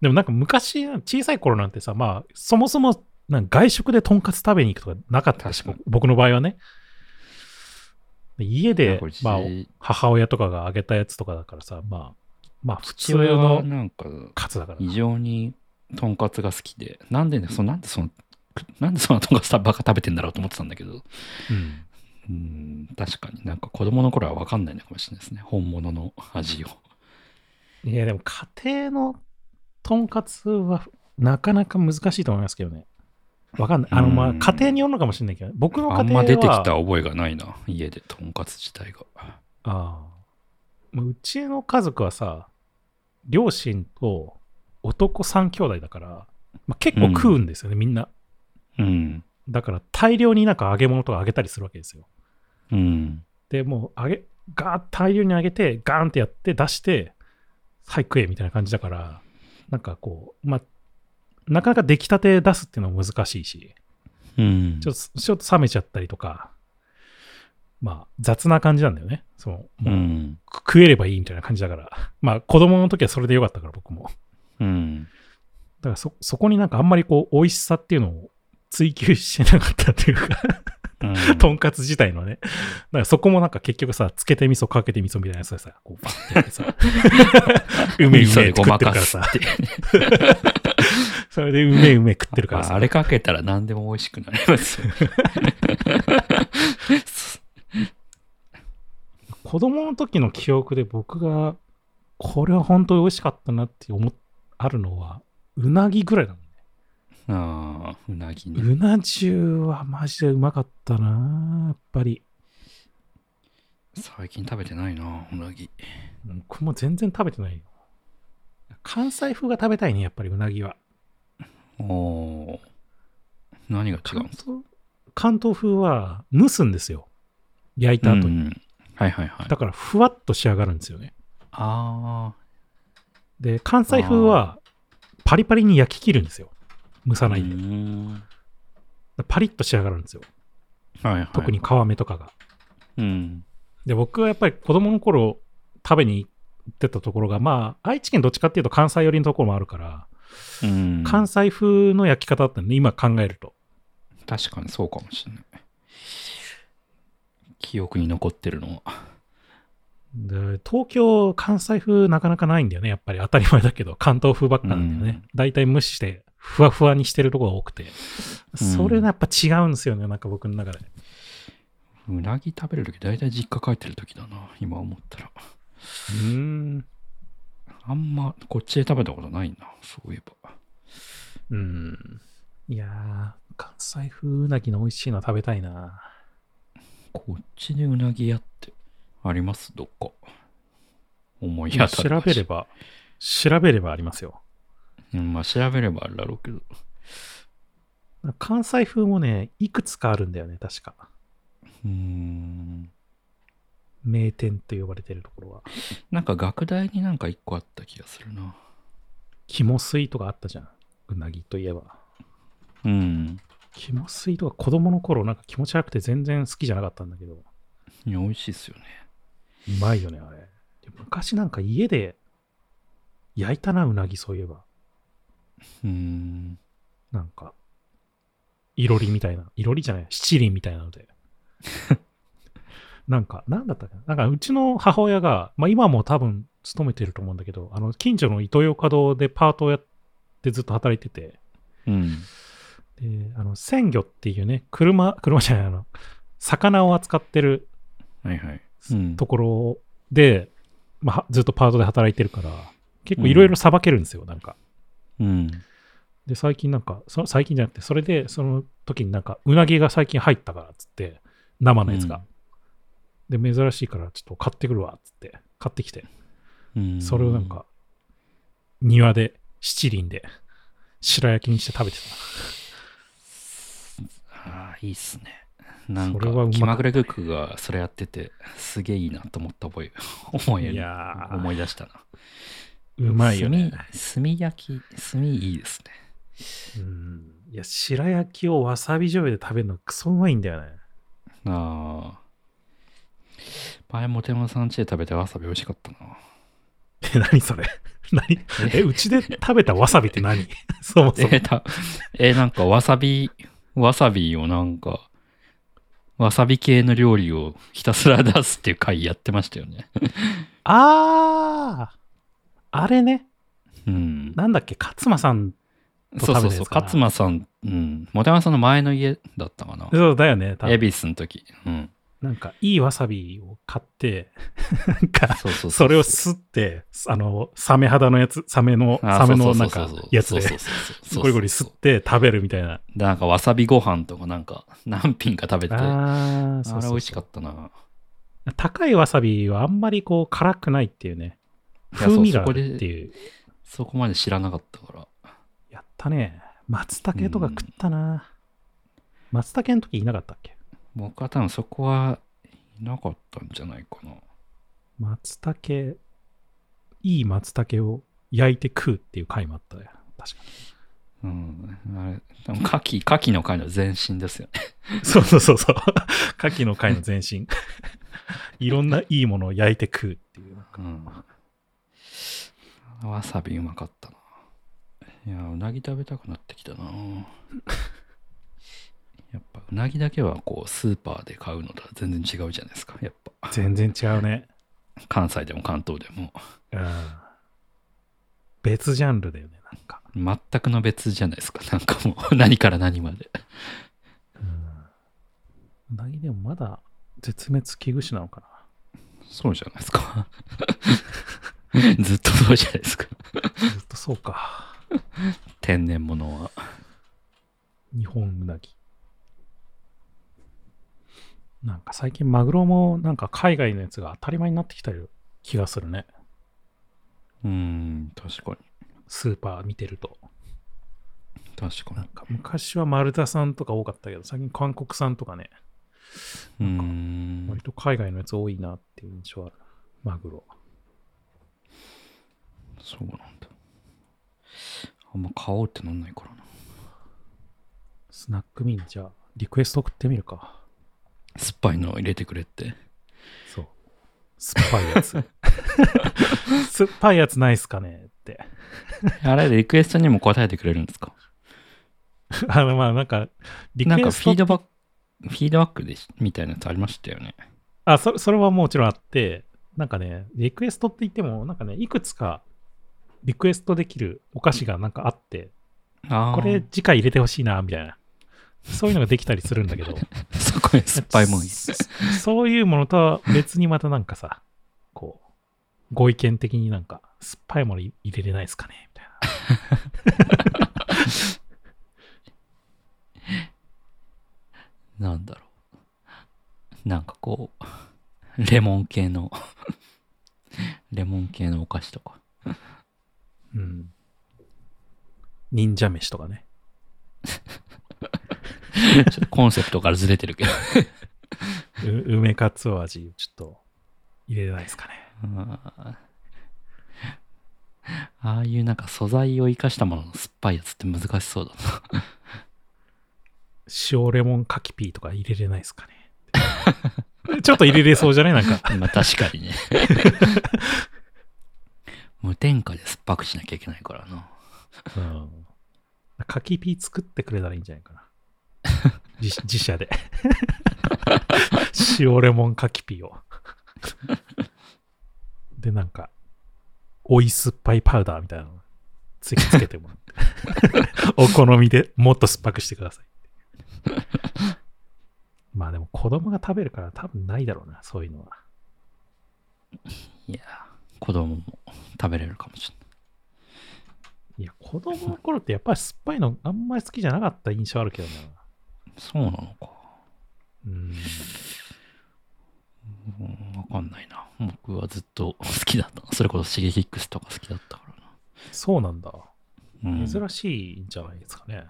でもなんか昔、小さい頃なんてさ、まあ、そもそもなんか外食でとんかつ食べに行くとかなかったし僕の場合はね。で家でまあ、母親とかが揚げたやつとかだからさ、まあ、まあ、普通のなんかカツだからな。異常にとんかつが好きで、なんでね、そなんでその、なんでそんなとんかつばっか食べてんだろうと思ってたんだけど、うんうん、確かになんか子供の頃は分かんないのかもしれないですね。本物の味を。いや、でも家庭のとんかつはなかなか難しいと思いますけどね。わかんない。あの、まあ、うん家庭によるのかもしれないけど、僕の家庭は。あんま出てきた覚えがないな、家でとんかつ自体が。ああ。もううちの家族はさ、両親と男3兄弟だから、まあ、結構食うんですよね、みんな。うん。だから大量になんか揚げ物とか揚げたりするわけですよ。うん。で、もう揚げ、ガーッ大量に揚げて、ガーンってやって出して、はい食えみたいな感じだから、なんかこう、まあ、なかなか出来たて出すっていうのは難しいし、うん。ちょっと、ちょっと冷めちゃったりとか、まあ、雑な感じなんだよね。その、う。もうん食えればいいみたいな感じだから。まあ、子供の時はそれでよかったから、僕も。うん。だからそ、そこになんかあんまりこう、美味しさっていうのを追求してなかったっていうか、うんとんかつ自体のね。だからそこもなんか結局さ、つけて味噌かけて味噌みたいなやつでさ、こうバッてさ、うめうめ食ってるからさ。それでうめうめ食ってるからさああ、れかけたら何でも美味しくなりますよ。[laughs] 子供の時の記憶で僕が、これは本当に美味しかったなって思っあるのは、うなぎぐらいだもんね。ああ、うなぎね。うな重はマジでうまかったなやっぱり。最近食べてないな、うなぎ。僕も全然食べてないよ。関西風が食べたいね、やっぱりうなぎは。おお。何が違うん関ですか東関東風は蒸すんですよ。焼いた後に。うんはいはいはい。だからふわっと仕上がるんですよね。あで、関西風はパリパリに焼き切るんですよ。蒸あ。さないで。うんパリッと仕上がるんですよ。はいはい。特に皮目とかが。うん。で、僕はやっぱり子供の頃食べに行ってたところが、まあ、愛知県どっちかっていうと関西寄りのところもあるから、うん。関西風の焼き方だったんで、今考えると。確かにそうかもしれない。記憶に残ってるのは。で東京、関西風なかなかないんだよね。やっぱり当たり前だけど、関東風ばっかなんだよね。大体蒸して、ふわふわにしてるところが多くて。それがやっぱ違うんですよね、なんか僕の中で。うなぎ食べるとき大体実家帰ってるときだな、今思ったら。うーん。あんまこっちで食べたことないな、そういえば。うん。いやー、関西風うなぎの美味しいの食べたいな。こっちでうなぎ屋ってあります？どっか。思い当たる調べれば、調べればありますよ。うん、まあ調べればあるだろうけど。関西風もね、いくつかあるんだよね、確か。うーん。名店と呼ばれてるところは。なんか学大になんか一個あった気がするな。肝水とかあったじゃん。うなぎといえば。うん。肝水とか子供の頃なんか気持ち悪くて全然好きじゃなかったんだけど、いや、美味しいっすよね。うまいよね、あれ。で昔なんか家で焼いたな、うなぎそういえば。うーん。なんか、いろりみたいな。いろりじゃない、七輪みたいなので。[laughs] なんか、なんだったかな。なんか、うちの母親が、まあ今も多分勤めてると思うんだけど、あの、近所のイトーヨーカドーでパートをやってずっと働いてて、うん。で、あの、鮮魚っていうね、車、車じゃない、あの、魚を扱ってるはいはい。うん。ところで、まあ、ずっとパートで働いてるから、結構いろいろさばけるんですよ、なんか。うん。で、最近なんか、そ最近じゃなくて、それで、その時になんか、うなぎが最近入ったからっつって、生のやつが。で、珍しいからちょっと買ってくるわっつって、買ってきて、うん。それをなんか、庭で七輪で白焼きにして食べて [laughs] ああいいっすね。なんか気まぐれクックがそれやっててすげえいいなと思った覚え思た。い思い出したなうまいよね。炭炭焼き炭いいですね。うん。いや、白焼きをわさび醤油で食べるのクソうまいんだよね。ああ。前もてもさん家で食べてわさび美味しかったな。え、何それ？[laughs] 何？え、うちで食べたわさびって何？[laughs] そもそも。えたえなんかわさびわさびをなんかわさび系の料理をひたすら出すっていう回やってましたよね。あーあれね。うん。なんだっけ、勝間さん。とそうそうそう食べたやつかな。勝間さんうん。もてまさんの前の家だったかな。そうだよね。多分。恵比寿の時。うん。なんか、いいわさびを買って、[laughs] なんか、そうそうう。それをすって、あの、サメ肌のやつ、サメの、あサメそうそうのなんかそうそう、やつで。そう、そうそうそう。ゴリゴリ吸って食べるみたいな。でなんかわさびご飯とかなんか何品か食べて。あああ、れそうそうそう。美味しかったな。高いわさびはあんまりこう辛くないっていうね。風味があるっていう。そこまで知らなかったからやったね。松茸とか食ったな。松茸の時いなかったっけ？僕は多分そこはいなかったんじゃないかな松茸、いい松茸を焼いて食うっていう回もあったよ。確かうんあれ多分牡蠣牡蠣の会の前身ですよねに。[laughs] そうそうそうそう。牡蠣の回の前身。[laughs] いろんないいものを焼いて食うっていう。うんわさびうまかったないやうなぎ食べたくなってきたな [laughs] やっぱうなぎだけはこうスーパーで買うのとは全然違うじゃないですかやっぱ全然違うね。関西でも関東でもうん。別ジャンルだよね、なんか。全くの別じゃないですかなんかもう [laughs] 何から何までうなぎでもまだ絶滅危惧種なのかな。そうじゃないですかずっとそうじゃないですかずっとそうか。天然物は日本うなぎ。なんか最近マグロもなんか海外のやつが当たり前になってきた気がするね。うーん確かにスーパー見てると。確かになんか昔は丸田さんとか多かったけど、最近韓国産とかね、うーん割と海外のやつ多いなっていう印象はある。マグロ。そうなんだあんま買おうってなんないからなスナックミンじゃあリクエスト送ってみるか。酸っぱいのを入れてくれってそう。酸っぱいやつ。[laughs] 酸っぱいやつないっすかねって。あれリクエストにも答えてくれるんですか？[laughs] あの、まあなんか、リクなんかエストフィードバックフィードバックでみたいなやつありましたよねあそ、それはもちろんあって、なんかね、リクエストって言っても、なんかね、いくつかリクエストできるお菓子がなんかあって、これ次回入れてほしいな、みたいな。そういうのができたりするんだけど、[laughs] そこに酸っぱいもん。そそういうものとは別にまたなんかさ、こう、ご意見的になんか、酸っぱいもの入れれないですかねみたいな。[laughs] なんだろう。なんかこうレモン系の [laughs] レモン系のお菓子とかうん。忍者飯とかね。ちょっとコンセプトからずれてるけどう [laughs] 梅かつお味、ちょっと入れれないですかね。あああいうなんか素材を生かしたものの酸っぱいやつって難しそうだな。塩レモンかきピーとか入れれないですかね。ちょっと入れれそうじゃない？なんか。[laughs] まあ確かにね。[laughs] 無添加で酸っぱくしなきゃいけないからな。うん。かきピー作ってくれたらいいんじゃないかな。[laughs] 自自社で。[laughs] 塩レモンかきピーを。で、なんか、おい酸っぱいパウダーみたいなのつけつけてもらって。[laughs] お好みでもっと酸っぱくしてください。まあでも子供が食べるから多分ないだろうな、そういうのは。いや、子供も食べれるかもしれない。いや、子供の頃ってやっぱり酸っぱいのあんまり好きじゃなかった印象あるけどな。そうなのか。うん。うん、わかんないな。僕はずっと好きだったな。それこそシゲキックスとか好きだったからそうなんだ。な。うん、珍しいんじゃないですかね。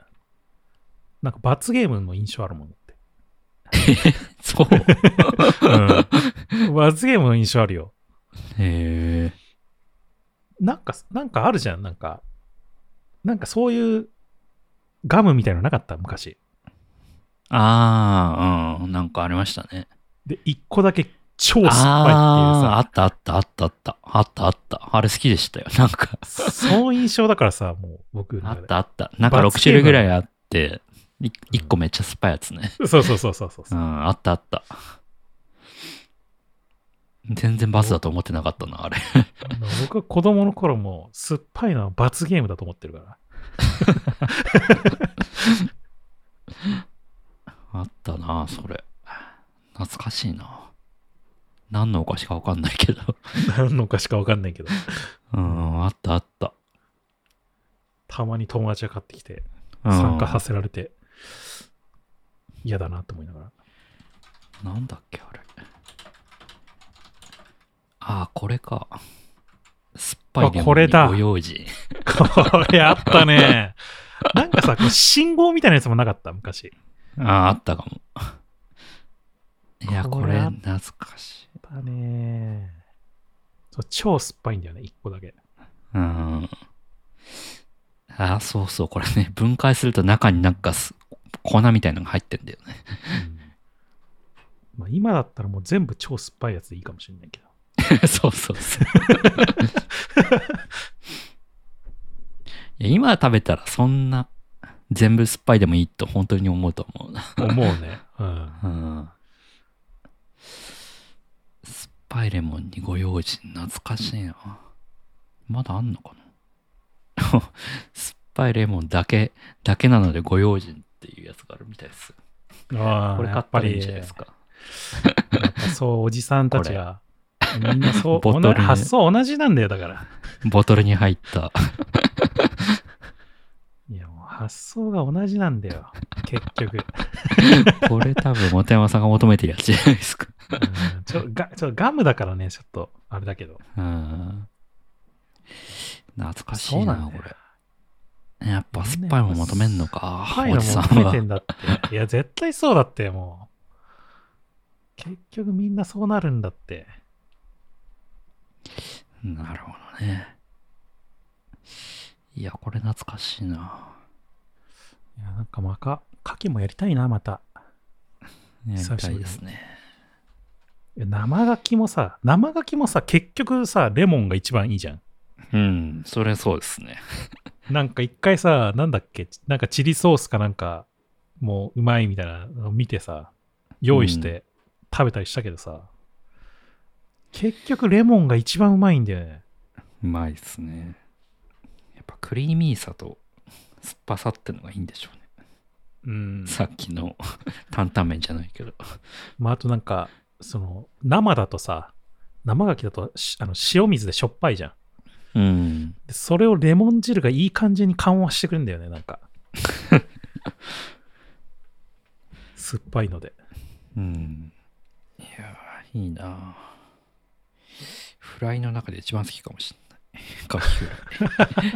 なんか罰ゲームの印象あるもんだって。[laughs] そう。[laughs] うん。罰ゲームの印象あるよ。へえ。なんか、なんかあるじゃん。なんか、なんかそういうガムみたいなのなかった？昔。ああ、うん。なんかありましたね。で、一個だけ超酸っぱいっていうああ、ったあったあったあった。あったあった。あれ好きでしたよ。なんか、その印象だからさ、もう僕のあったあった。なんか6種類ぐらいあって、い一個めっちゃ酸っぱいやつね。[laughs] そうそうそうそうそうう。ん、あったあった。全然バスだと思ってなかったな、あれ。僕は子供の頃も酸っぱいのは罰ゲームだと思ってるから。あったな、それ。懐かしいな。何のお菓子かわかんないけど。何のかしかわかんないけど、うん、あったあった。たまに友達が買ってきてうん参加させられて嫌だなと思いながら。なんだっけ、あれ。ああ、これか。酸っぱいご用心。これあったね。なんかさ、こう信号みたいなやつもなかった、昔。ああ、あったかも。いや、これ懐かしい。だねそう超酸っぱいんだよね、一個だけ。うん。ああ、そうそう、これね、分解すると中になんかす粉みたいなのが入ってんだよね。まあ、今だったらもう全部超酸っぱいやつでいいかもしれないけど。[laughs] そうそうそう。[laughs] いや今食べたらそんな全部酸っぱいでもいいと本当に思うと思うな。思うね。うん。うん。酸っぱいレモンにご用心、懐かしいな。まだあんのかな？[laughs] 酸っぱいレモンだけ、だけなのでご用心っていうやつがあるみたいです。ああ、これ買やっぱりったらいいんじゃないですか。そう、おじさんたちが、みんなそう、ボトル発想同じなんだよ、だから。ボトルに入った。[laughs] いや、もう発想が同じなんだよ、結局。これ多分、本山さんが求めてるやつじゃないですか。うんちょガちょガムだからね、ちょっと、あれだけど。うん。懐かしいな、なこれ。やっぱ酸っぱいもん求めんのか、はいおじさんはの求めて。んだって。いや、絶対そうだって、もう。結局みんなそうなるんだって。なるほどね。いや、これ懐かしいな。いや、なんかまか、牡蠣もやりたいな、また。[laughs] やりたいですね。いや生牡蠣もさ、生牡蠣もさ、結局さ、レモンが一番いいじゃん。うん、それそうですね。[laughs] なんか一回さ、なんだっけ、なんかチリソースかなんか、もううまいみたいなのを見てさ、用意して食べたりしたけどさ、結局レモンが一番うまいんだよね。うまいですね。やっぱクリーミーさと酸っぱさってのがいいんでしょうね。うん。さっきの [laughs] 担々麺じゃないけど。まあ、あとなんか、その、生だとさ、生牡蠣だとしあの塩水でしょっぱいじゃん。うん。でそれをレモン汁がいい感じに緩和してくるんだよね、なんか。[laughs] 酸っぱいので。うん。いやー、いいなフライの中で一番好きかもしれない。カキフライ。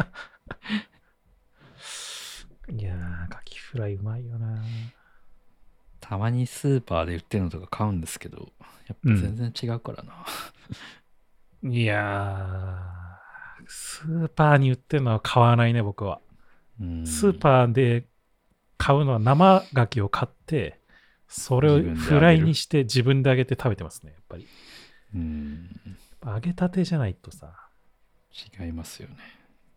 [laughs] いやー、牡蠣フライうまいよな。たまにスーパーで売ってるのとか買うんですけど、やっぱ全然違うからな。いやー、スーパーに売ってるのは買わないね、僕は。うんスーパーで買うのは生牡蠣を買って、それをフライにして自分で揚げて食べてますね、やっぱり。うん。揚げたてじゃないとさ。違いますよね。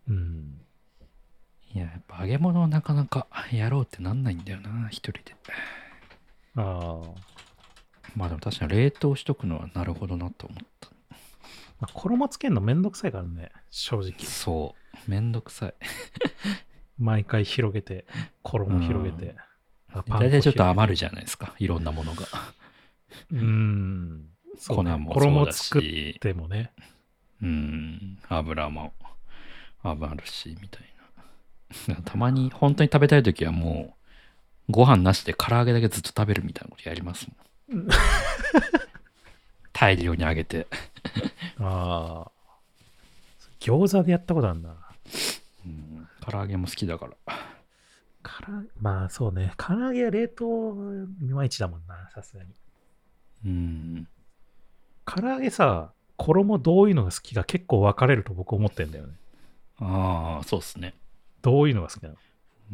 うん。いや、やっぱ揚げ物をなかなか [laughs] やろうってなんないんだよな、一人で。ああ。まあでも確かに冷凍しとくのはなるほどなと思った。まあ、衣つけるのめんどくさいからね、正直。そう。めんどくさい。[laughs] 毎回広げて、衣広げて。大体ちょっと余るじゃないですか。いろんなものが。うん。そう粉ねもそうだ衣作っし、てもね。うん、油も余るし、みたいな。たまに本当に食べたいときはもう、ご飯なしで唐揚げだけずっと食べるみたいなことやりますもん。[laughs] 大量に揚げて。ああ。餃子でやったことあるな。うん、唐揚げも好きだから。からまあそうね。唐揚げは冷凍いまいちだもんな、さすがに。うん。唐揚げさ、衣どういうのが好きか結構分かれると僕思ってんだよね。ああ、そうっすね。どういうのが好きなの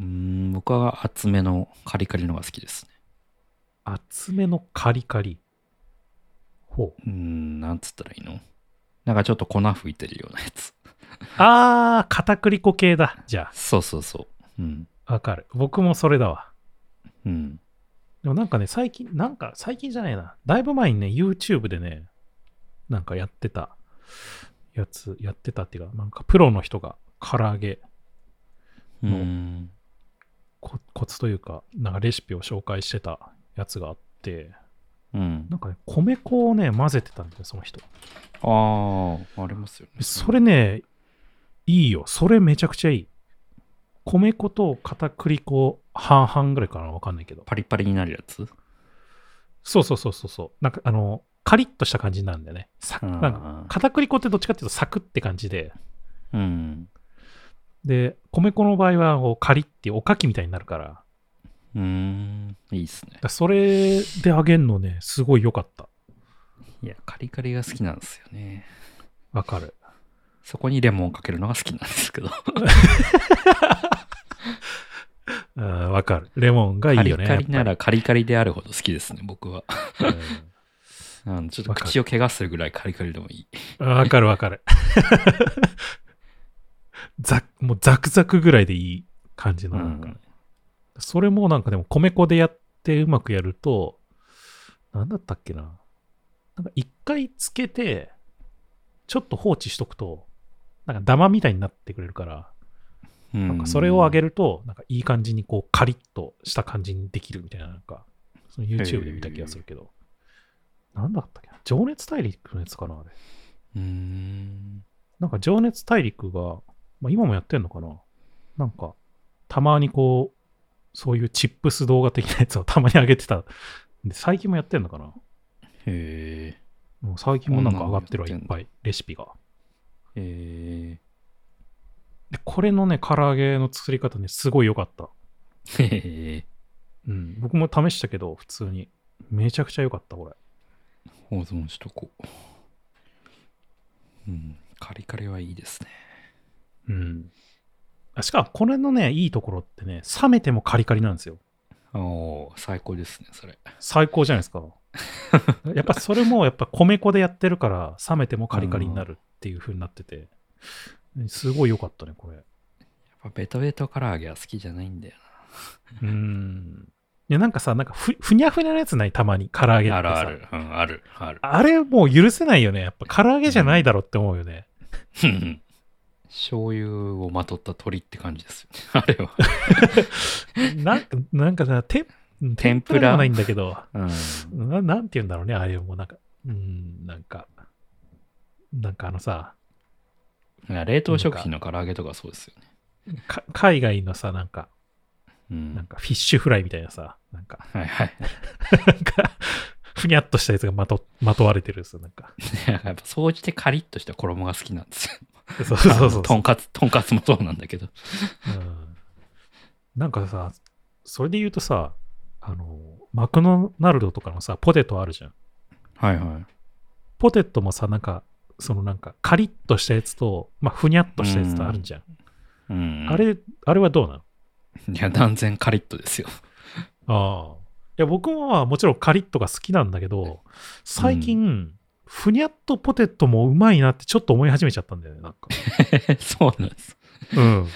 うん、僕は厚めのカリカリのが好きですね。厚めのカリカリ。ほう。うん、なんつったらいいの？なんかちょっと粉吹いてるようなやつ。あー、片栗粉系だ。じゃそうそうそう。うん。あ、わかる。僕もそれだわ。うん。でもなんかね、最近、なんか最近じゃないな。だいぶ前にね、YouTube でね、なんかやってたやつ、やってたっていうか、なんかプロの人が唐揚げうん。ココツというか、なんかレシピを紹介してたやつがあって、うん。なんかね、米粉をね、混ぜてたんだよ、その人。ああ、ありますよね。それね、いいよ。それめちゃくちゃいい。米粉と片栗粉半々ぐらいかなわかんないけど。パリパリになるやつ？そうそうそうそうそう。なんかあの、カリッとした感じなんだよね。さうんなんか片栗粉ってどっちかっていうとサクって感じで、うん。で、米粉の場合はこうカリっておかきみたいになるから、うーん。いいっすね。らそれで揚げるのね、すごい良かった。いや、カリカリが好きなんですよね。わかる。そこにレモンをかけるのが好きなんですけど。[laughs] うんわかる。レモンがいいよね。カリカリならカリカリであるほど好きですね、僕は。ぱりうん、ちょっと口を怪我するぐらいカリカリでもいい。うんわかるわかる。[laughs] ザもうザクザクぐらいでいい感じのなんか、うんそれもなんかでも米粉でやってうまくやると、なんだったっけな。なんか一回つけて、ちょっと放置しとくと、なんかダマみたいになってくれるから、なんかそれを揚げる。ると、なんかいい感じにこうカリッとした感じにできるみたいな、なんか、その YouTube で見た気がするけど、なんだったっけ？な。情熱大陸のやつかな、あれ。うーん。なんか情熱大陸が、まあ、今もやってんのかな？なんか、たまにこう、そういうチップス動画的なやつをたまに上げてた。で、最近もやってんのかな？へえ。もう最近もなんか上がってるわ、いっぱい、レシピが。へで、これのね、唐揚げの作り方ね、すごい良かった。え。へえ。うん、僕も試したけど、普通に。めちゃくちゃ良かった、これ。保存しとこう。うん。カリカリはいいですね。うん。あしかも、これのね、いいところってね、冷めてもカリカリなんですよ。おー最高ですね、それ。最高じゃないですか。[laughs] やっぱそれもやっぱ米粉でやってるから冷めてもカリカリになるっていう風になってて、すごい良かったね、これ。やっぱベトベト唐揚げは好きじゃないんだようん。いや、なんかさ、なんかふふにゃふにゃのやつない？たまに。唐揚げってな。さ。あるある。うん、ある。ある。あれもう許せないよね。やっぱ唐揚げじゃないだろって思うよね。うん。醤油をまとった鳥って感じですよね。あれは。なん。か、なん。かさ、て天天ぷらないん。だけど、うん。ななん。て言うん。だろうね、あれもなん。か、うん、なん。か、なん。かあのさ、冷凍食品の唐揚げとかそうですよね。か海外のさ、なん。か、うん。なんかフィッシュフライみたいなさ、なんか、はいはい。なんか、ふにゃっとしたやつがまとまとわれてるんですよ、なんか。[laughs] やっぱ総じてカリッとした衣が好きなんですよ。そうそうそうそう。[laughs] とんかつ、とんかつもそうなんだけど。うんなんかさ、それで言うとさ、あの、マクドナルドとかのさ、ポテトあるじゃん。はいはい。ポテトもさ、なんか、そのなんか、カリッとしたやつと、まあ、ふにゃっとしたやつとあるじゃん。うん。あれ、あれはどうなの？いや、断然カリッとですよ。ああ。いや、僕もまあもちろんカリッとが好きなんだけど、最近、ふにゃっとポテトもうまいなってちょっと思い始めちゃったんだよね、なんか。[laughs] そうなんです。うん。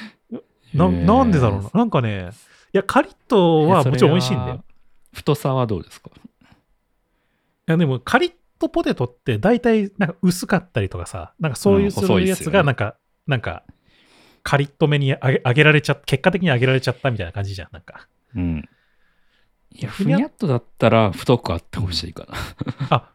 ななんでだろうな。なんかね、いや、カリッとはもちろん美味しいんだよ。。太さはどうですか？いや、でもカリッとポテトって大体なんか薄かったりとかさ、なんかそういう、うんそういうやつがなんか、なんか、カリッとめに揚げられちゃっ結果的に揚げられちゃったみたいな感じじゃん、なんか。うん。いや、ふにゃっとだったら太くあってほしいかな。[laughs] あ、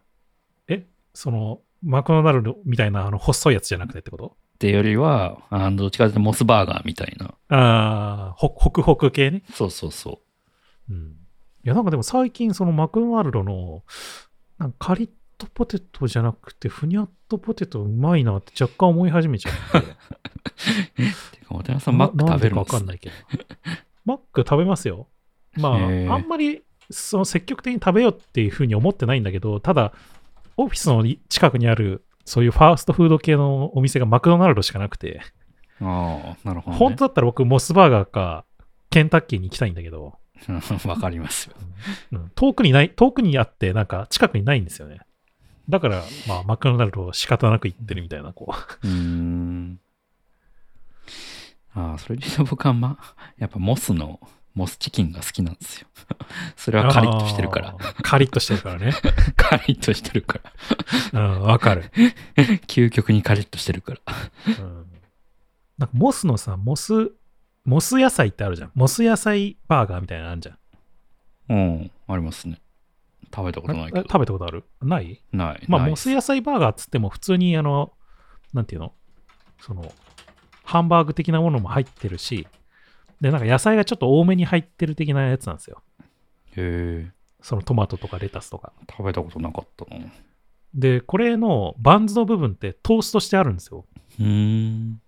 え、その、マクドナルドみたいなあの細いやつじゃなくてってこと？っていうよりは、あのどっちかというとモスバーガーみたいな。ああ、ほホクホク系ね。そうそうそうん。いや、なんかでも最近、そのマクドナルドの、なんかカリットポテトじゃなくて、ふにゃっとポテトうまいなって若干思い始めちゃって。[laughs] てか、渡辺さん、マック食べるんですかわかんないけど。マック食べますよ。まあ、あんまりその積極的に食べようっていうふうに思ってないんだけど、ただ、オフィスの近くにある、そういうファーストフード系のお店がマクドナルドしかなくて、ああ、なるほど、ね。本当だったら僕、モスバーガーかケンタッキーに行きたいんだけど、わかりますよ。うん遠くにない、遠くにあって、なんか近くにないんですよね。だから、まあ、マクドナルドを仕方なく行ってるみたいな、こう。うーん。ああ、それで言うと僕はまあ、やっぱモスの、モスチキンが好きなんですよ。[laughs] それはカリッとしてるから。カリッとしてるからね。[laughs] カリッとしてるから。うん、わかる。[laughs] 究極にカリッとしてるから。うんなんかモスのさ、モス、モス野菜ってあるじゃん。モス野菜バーガーみたいなのあるじゃん。うん、ありますね。食べたことないけど。あ食べたことある？ない？ない。まあ、モス野菜バーガーっつっても普通にあの、なんていうの？その、ハンバーグ的なものも入ってるし、で、なんか野菜がちょっと多めに入ってる的なやつなんですよ。へえ、そのトマトとかレタスとか。食べたことなかったな。で、これのバンズの部分ってトーストしてあるんですよ。うーん。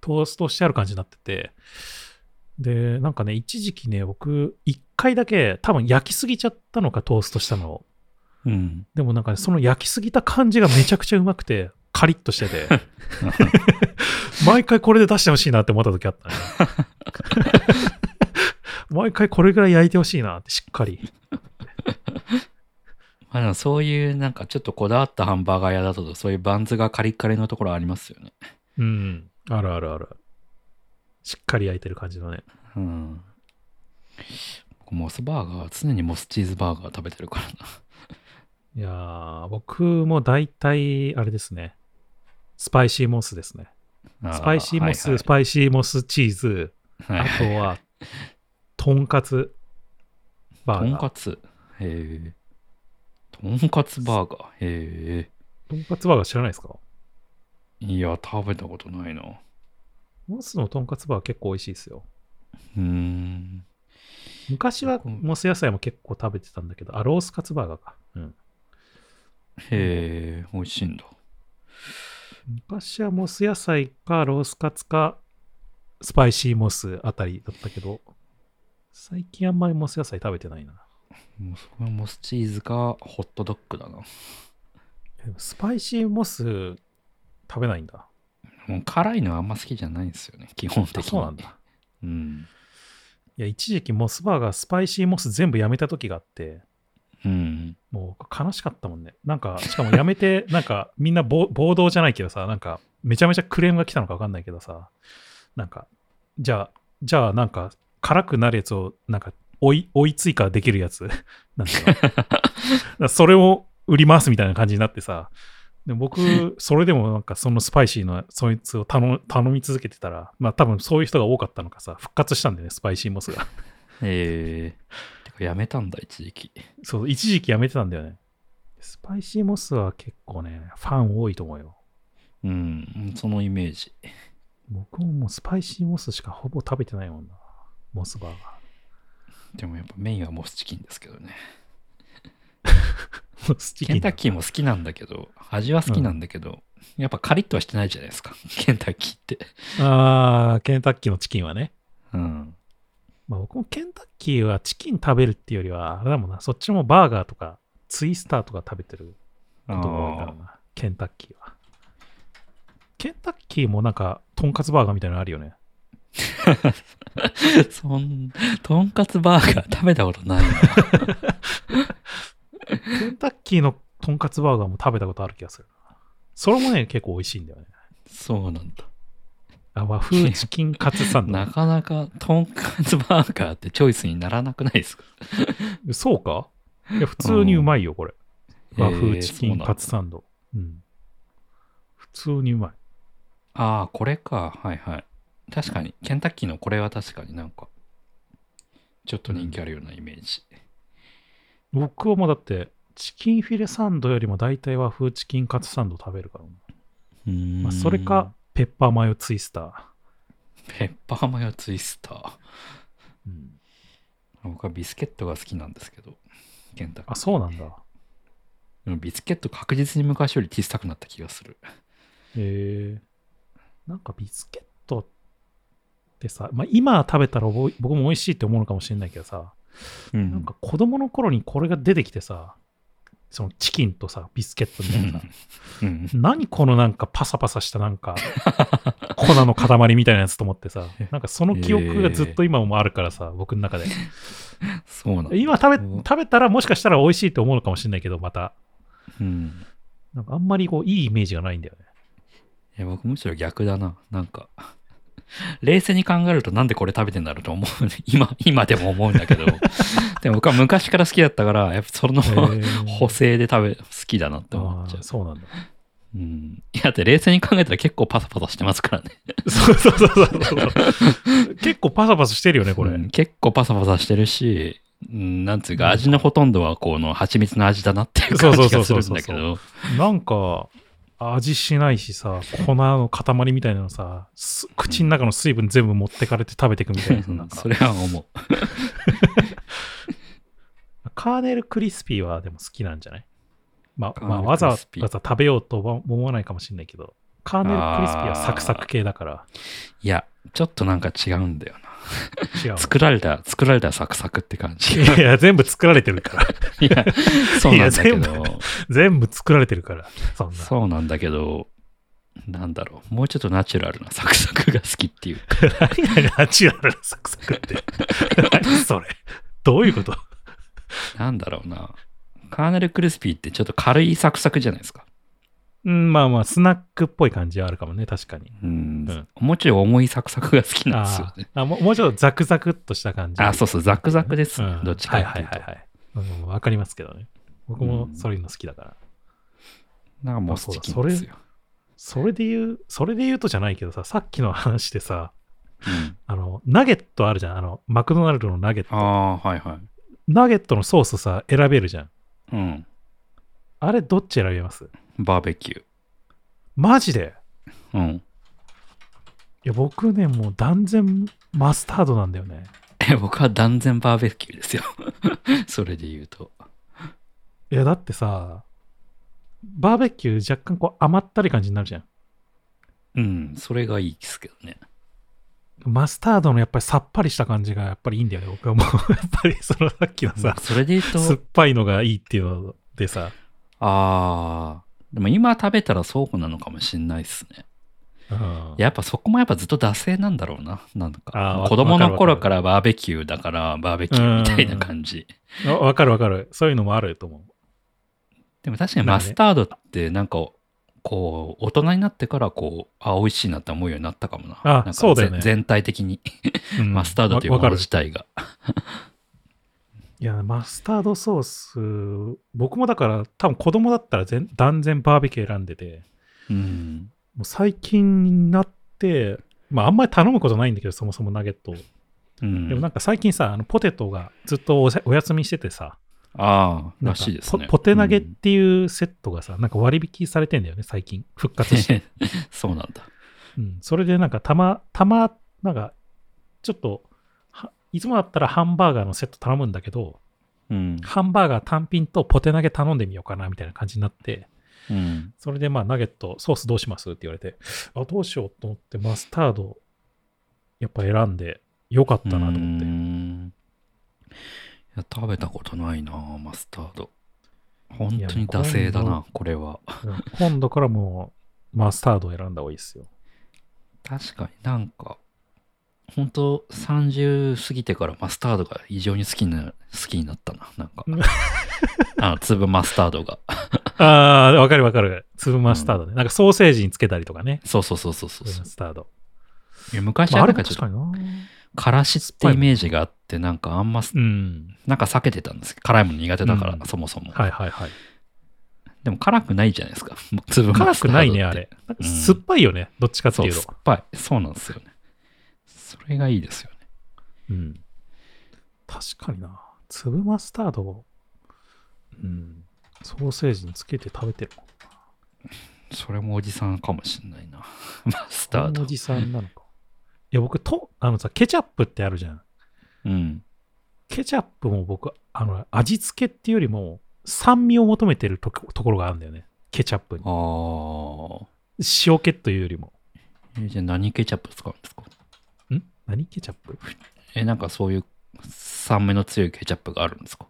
トーストしてある感じになってて、で、なんかね、一時期ね、僕、一回だけ多分焼きすぎちゃったのか、トーストしたのを。うん。でもなんかね、その焼きすぎた感じがめちゃくちゃうまくて、カリッとしてて、[laughs] 毎回これで出してほしいなって思った時あったね。毎回これぐらい焼いてほしいなってしっかり。まあでもそういうなんかちょっとこだわったハンバーガー屋だとそういうバンズがカリッカリのところありますよね。うん。あるあるある。しっかり焼いてる感じのね。うん。僕モスバーガー常にモスチーズバーガー食べてるからな。いやー、僕も大体、あれですね。スパイシーモスですね。スパイシーモス、はいスパイシーモスチーズ、はいはいあとは、とんかつバーガー。んかつ？へえ。とんかつバーガー？へとんかつバーガー知らないですか？え。いや、食べたことないな。モスのとんかつバー結構美味しいですよ。うーん。昔はモス野菜も結構食べてたんだけど、あ、ロースカツバーガーか。うん。へえ、美味しいんだ。昔はモス野菜かロースカツかスパイシーモスあたりだったけど、最近あんまりモス野菜食べてないな。もうそこはモスチーズかホットドッグだな。スパイシーモス食べないんだ。もう辛いのはあんま好きじゃないんですよね、基本的あに。そうなんだ。うん。いや、一時期モスバーガー、スパイシーモス全部やめた時があって、うん。もう悲しかったもんね。なんか、しかもやめて、[laughs] なんかみんな暴暴動じゃないけどさ、なんかめちゃめちゃクレームが来たのか分かんないけどさ、なんか、じゃあ、じゃあなんか辛くなるやつを、なんか追い追い追加できるやつ、なんていうのだからそれを売りますみたいな感じになってさ、で僕、それでもなんかそのスパイシーなそいつを頼頼み続けてたら、まあ多分そういう人が多かったのかさ、復活したんだよね、スパイシーモスが。えー、てかやめたんだ、一時期。そう、一時期やめてたんだよね。スパイシーモスは結構ね、ファン多いと思うよ。うん、そのイメージ。僕ももうスパイシーモスしかほぼ食べてないもんな。モスバーガでもやっぱメインはモスチキンですけどね。[laughs] ケンタッキーも好きなんだけど、味は好きなんだけど、やっぱカリッとはしてないじゃないですか、[laughs] ケンタッキーって。あー、ケンタッキーのチキンはね。うん。まあ僕もケンタッキーはチキン食べるっていうよりは、あれだもんな、そっちのもバーガーとかツイスターとか食べてることが多いからな、ケンタッキーは。ケンタッキーもなんか、とんかつバーガーみたいなのあるよね。[laughs] そん、とんかつバーガー食べたことないな。[laughs] ケンタッキーのとんかつバーガーも食べたことある気がするな。それもね、結構美味しいんだよね。そうなんだ。あ和風チキンカツサンド。なかなかとんかつバーガーってチョイスにならなくないですか？そうか？いや、普通にうまいよ、これ。和風チキンカツ。ツサンド。うん。普通にうまい。ああ、これか。はいはい。確かに、ケンタッキーのこれは確かになんか、ちょっと人気あるようなイメージ。僕はもうだって、チキンフィレサンドよりも大体和風チキンカツサンド食べるからまあ、それか、、ペッパーマヨツイスター。ペッパーマヨツイスター。うん、僕はビスケットが好きなんですけど、ケンタッキー。あ、そうなんだ。でもビスケット確実に昔より小さくなった気がする。へえなんかビスケットってさ、まあ、今食べたらぼ僕も美味しいって思うのかもしれないけどさ、うんなんか子供の頃にこれが出てきてさ、そのチキンとさ、ビスケットみたいなさ、うん。何このなんかパサパサしたなんか [laughs] 粉の塊みたいなやつと思ってさ、なんかその記憶がずっと今もあるからさ、僕の中で。そうなんだ。今食べうん食べたらもしかしたら美味しいって思うのかもしれないけど、また、うん。なんかあんまりこういいイメージがないんだよね。いや、僕むしろ逆だな。なんか、冷静に考えるとなんでこれ食べてんだろうと思う。[laughs] 今、今でも思うんだけど。[laughs] でも僕は昔から好きだったから、やっぱその補正で食べ、好きだなって思っちゃあーそうなんだ。う。うん。いや、だって冷静に考えたら結構パサパサしてますからね。[laughs] そうそうそうそうそう。結構パサパサしてるよね、これ。うん結構パサパサしてるし、うん、なんつうか味のほとんどはこの蜂蜜の味だなっていう感じがするんだけど。なんか、味しないしさ、粉の塊みたいなのさ、す口の中の水分全部持ってかれて食べていくみたいな。なんかそれは思う。[laughs] カーネルクリスピーはでも好きなんじゃない？ままあ、わざわざ食べようとは思わないかもしれないけど、カーネルクリスピーはサクサク系だから、いや、ちょっとなんか違うんだよな。違うの。作られた、作られたサクサクって感じ。いやいや、全部作られてるから。[laughs] いや、そうなんだけど、全部作られてるから。そんな。そうなんだけど、なんだろう、もうちょっとナチュラルなサクサクが好きっていうか、何がナチュラルなサクサクって。何それ。どういうこと？なんだろうな。カーネルクリスピーってちょっと軽いサクサクじゃないですか。うん、まあまあ、スナックっぽい感じはあるかもね、確かに。うんうんもうちょい重いサクサクが好きなんですよね。ああもうもうちょっとザクザクっとした感じ。あ、そうそう、ザクザクです、うんどっちかっていうと。はいはいはいはい。うんわかりますけどね。僕もそういうの好きだから。なんかもうあそうだチキンですよ。それで言う、それで言うとじゃないけどさ、さっきの話でさ、うんあの、ナゲットあるじゃん。あの、マクドナルドのナゲット。ああ、はいはい。ナゲットのソースさ、選べるじゃん。うん。あれ、どっち選びます？バーベキュー。マジで？うん。いや、僕ね、もう断然マスタードなんだよね。え、僕は断然バーベキューですよ。[laughs] それで言うと。いや、だってさ、バーベキュー若干こう甘ったり感じになるじゃん。うん、それがいいですけどね。マスタードのやっぱりさっぱりした感じがやっぱりいいんだよね。僕はもう、[laughs] やっぱりそのさっきのさ、それで言う酸っと、ぱいのがいいっていうのでさ、ああ、でも今食べたらそうなのかもしんないっすね。うんやっぱそこもやっぱずっと惰性なんだろうな。なんか、子供の頃わかからバーベキューだからバーベキューみたいな感じ。わわかるわかる。そういうのもあると思う。でも確かにマスタードってなんか、こう、大人になってからこう、あ、美味しいなって思うようになったかもな。あなんかそうだよねぜ全体的に、うん [laughs] マスタードというもの自体が。いや、マスタードソース、僕もだから多分子供だったら全断然バーベキュー選んでて、うん。もう最近になって、まああんまり頼むことないんだけど、そもそもナゲットを。うん、でもなんか最近さ、あのポテトがずっとお休みしててさ、ああ、らしいですね。ポポテナゲっていうセットがさ、なんか割引されてんだよね、最近。復活して。[laughs] そうなんだ。うん、それでなんかたま、たま、なんか、ちょっと、はいつもだったらハンバーガーのセット頼むんだけど、うん。ハンバーガー単品とポテナゲ頼んでみようかなみたいな感じになって、うん。それでまあナゲット、ソースどうしますって言われて、あ、どうしようと思ってマスタード、やっぱ選んでよかったなと思って。うんいや食べたことないなマスタード。本当に惰性だな、これは。うん今度からもうマスタードを選んだ方がいいですよ。確かになんか、本当30過ぎてからマスタードが異常に好きな、好きになったな。なんかうん、[laughs] あの、粒マスタードが。[laughs] ああ、わかるわかる。粒マスタードね。なんかソーセージにつけたりとかね。そうそうそうそうそう粒マスタード。いや昔はなんかちょっと、からしってイメージがあって、なんかあんま、うん。なんか避けてたんです辛いもの苦手だから、うんそもそも。はいはいはい。でも辛くないじゃないですか。粒マ辛スタードってくないね、あれ。酸っぱいよね。どっちかってそ、いううと酸。っぱい。そうなんですよね。それがいいですよね。うん。確かにな。粒マスタードを、うん。ソーセージにつけて食べてるもん。それもおじさんかもしんないな。[laughs] マスタードお。じさんなのか。いや、僕と、あのさ、ケチャップってあるじゃん。うん。ケチャップも僕、あの、味付けっていうよりも、酸味を求めてるところがあるんだよね。ケチャップに。ああ。塩気というよりも。えじゃあ何ケチャップ使うんですか？ん何？ケチャップ？え、なんかそういう酸味の強いケチャップがあるんですか？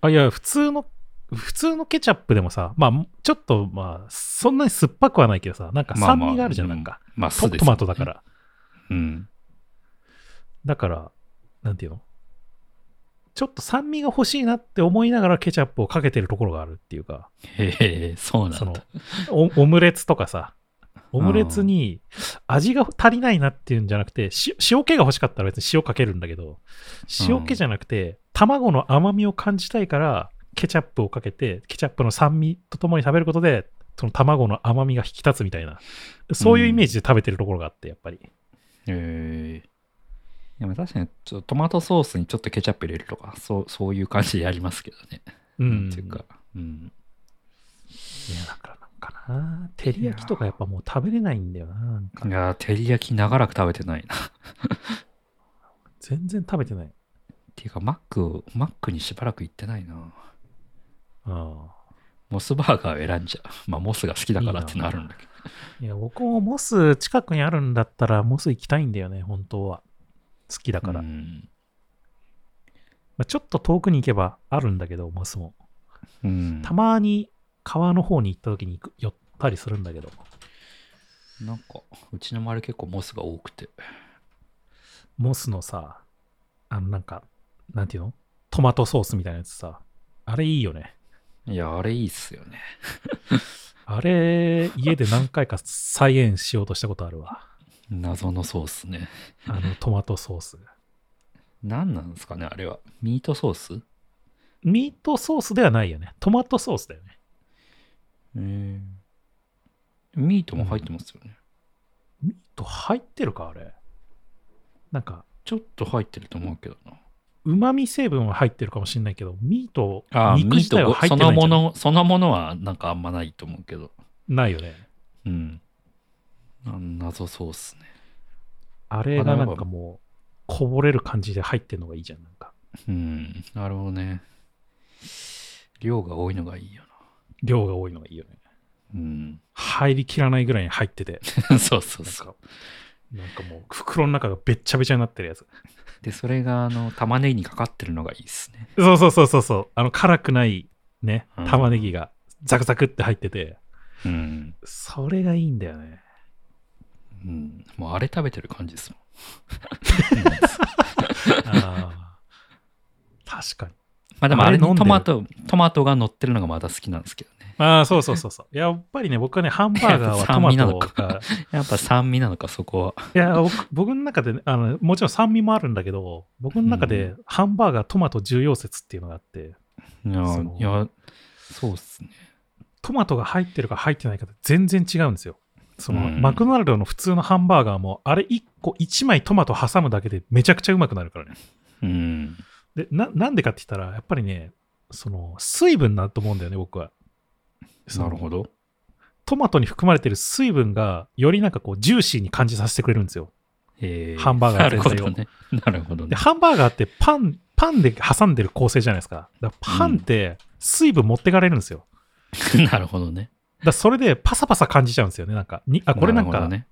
あ、いや、普通の、普通のケチャップでもさ、まあ、ちょっと、まあ、そんなに酸っぱくはないけどさ、なんかまあまあ酸味があるじゃん、なんか。まあ、ト酢ですトマトだか。ら。うん。だから、なんていうの？ちょっと酸味が欲しいなって思いながらケチャップをかけてるところがあるっていうか、へえ、そうなんだ。オ、オムレツとかさ、オムレツに味が足りないなっていうんじゃなくて、し塩気が欲しかったら別に塩かけるんだけど、塩気じゃなくて、卵の甘みを感じたいから、ケチャップをかけて、ケチャップの酸味とともに食べることで、その卵の甘みが引き立つみたいな、そういうイメージで食べてるところがあって、やっぱり。へえ。でも確かにトマトソースにちょっとケチャップ入れるとか、そうそういう感じでやりますけどね。うん。っていうか、うん。いや、だからかな、照り焼きとかやっぱもう食べれないんだよな、ないやー、照り焼き長らく食べてないな。っ全然食べてない。ていうか、マック、マックにしばらく行ってないな。あモスバーガーを選んじゃう。まあ、モスが好きだからってなるんだけど。あいや、僕もモス近くにあるんだったら、モス行きたいんだよね、本当は。好きだから。うん。まあ、ちょっと遠くに行けばあるんだけど、モスも。うん、たまに川の方に行った時に行く寄ったりするんだけど。なんか、うちの周り結構モスが多くて。モスのさ、あのなんか、なんていうの？トマトソースみたいなやつさ。あれいいよね。いや、あれいいっすよね。[laughs] あれ、家で何回か再現しようとしたことあるわ。謎のソースね。あのトマトソース。何なんですかね、あれは。ミートソース？ミートソースではないよね。トマトソースだよね。えー、ミートも入ってますよね。ミート入ってるか、あれ？なんか、ちょっと入ってると思うけどな。うまみ成分は入ってるかもしれないけど、ミート、ああ、肉ミート自体は入っそてないんじゃないのもの、そのものはなんかあんまないと思うけど。ないよね。うん。あ謎ソースね。あれがなんかもう、こぼれる感じで入ってるのがいいじゃん。なんかうん。なるほどね。量が多いのがいいよ量が多いのがいいよね。な。うん。入りきらないぐらいに入ってて、[laughs] そうそうそう。か、なんかもう袋の中がべっちゃべちゃになってるやつ。で、それが、あの、玉ねぎにかかってるのがいいですね。そうそうそうそうそう。あの辛くないねうん、玉ねぎがザクザクって入ってて、うん。それがいいんだよね。うん。もうあれ食べてる感じですもん。[laughs] あー確かに。まあでもあれにトマト、トマトが乗ってるのがまた好きなんですけどね。ああ、そうそうそうそう。やっぱりね、僕はね、ハンバーガーはトマトが、やっぱ酸味なのか、そこは。いや僕、僕の中でねあの、もちろん酸味もあるんだけど、僕の中でハンバーガートマト重要説っていうのがあって、いやその、いやそうっすね。トマトが入ってるか入ってないか全然違うんですよ。その、うんマクドナルドの普通のハンバーガーも、あれ1個1枚トマト挟むだけでめちゃくちゃうまくなるからね。うん。で、な、なんでかって言ったら、やっぱりね、その、水分だと思うんだよね、僕は。なるほど。トマトに含まれてる水分が、よりなんかこう、ジューシーに感じさせてくれるんですよ。えーハンバーガーなるほ全体を。なるほどで、ね。ハンバーガーってパン、パンで挟んでる構成じゃないですか。だからパンって水分持ってかれるんですよ。[laughs] なるほどね。だそれでパサパサ感じちゃうんですよね。なんか、にあ、これなんかね。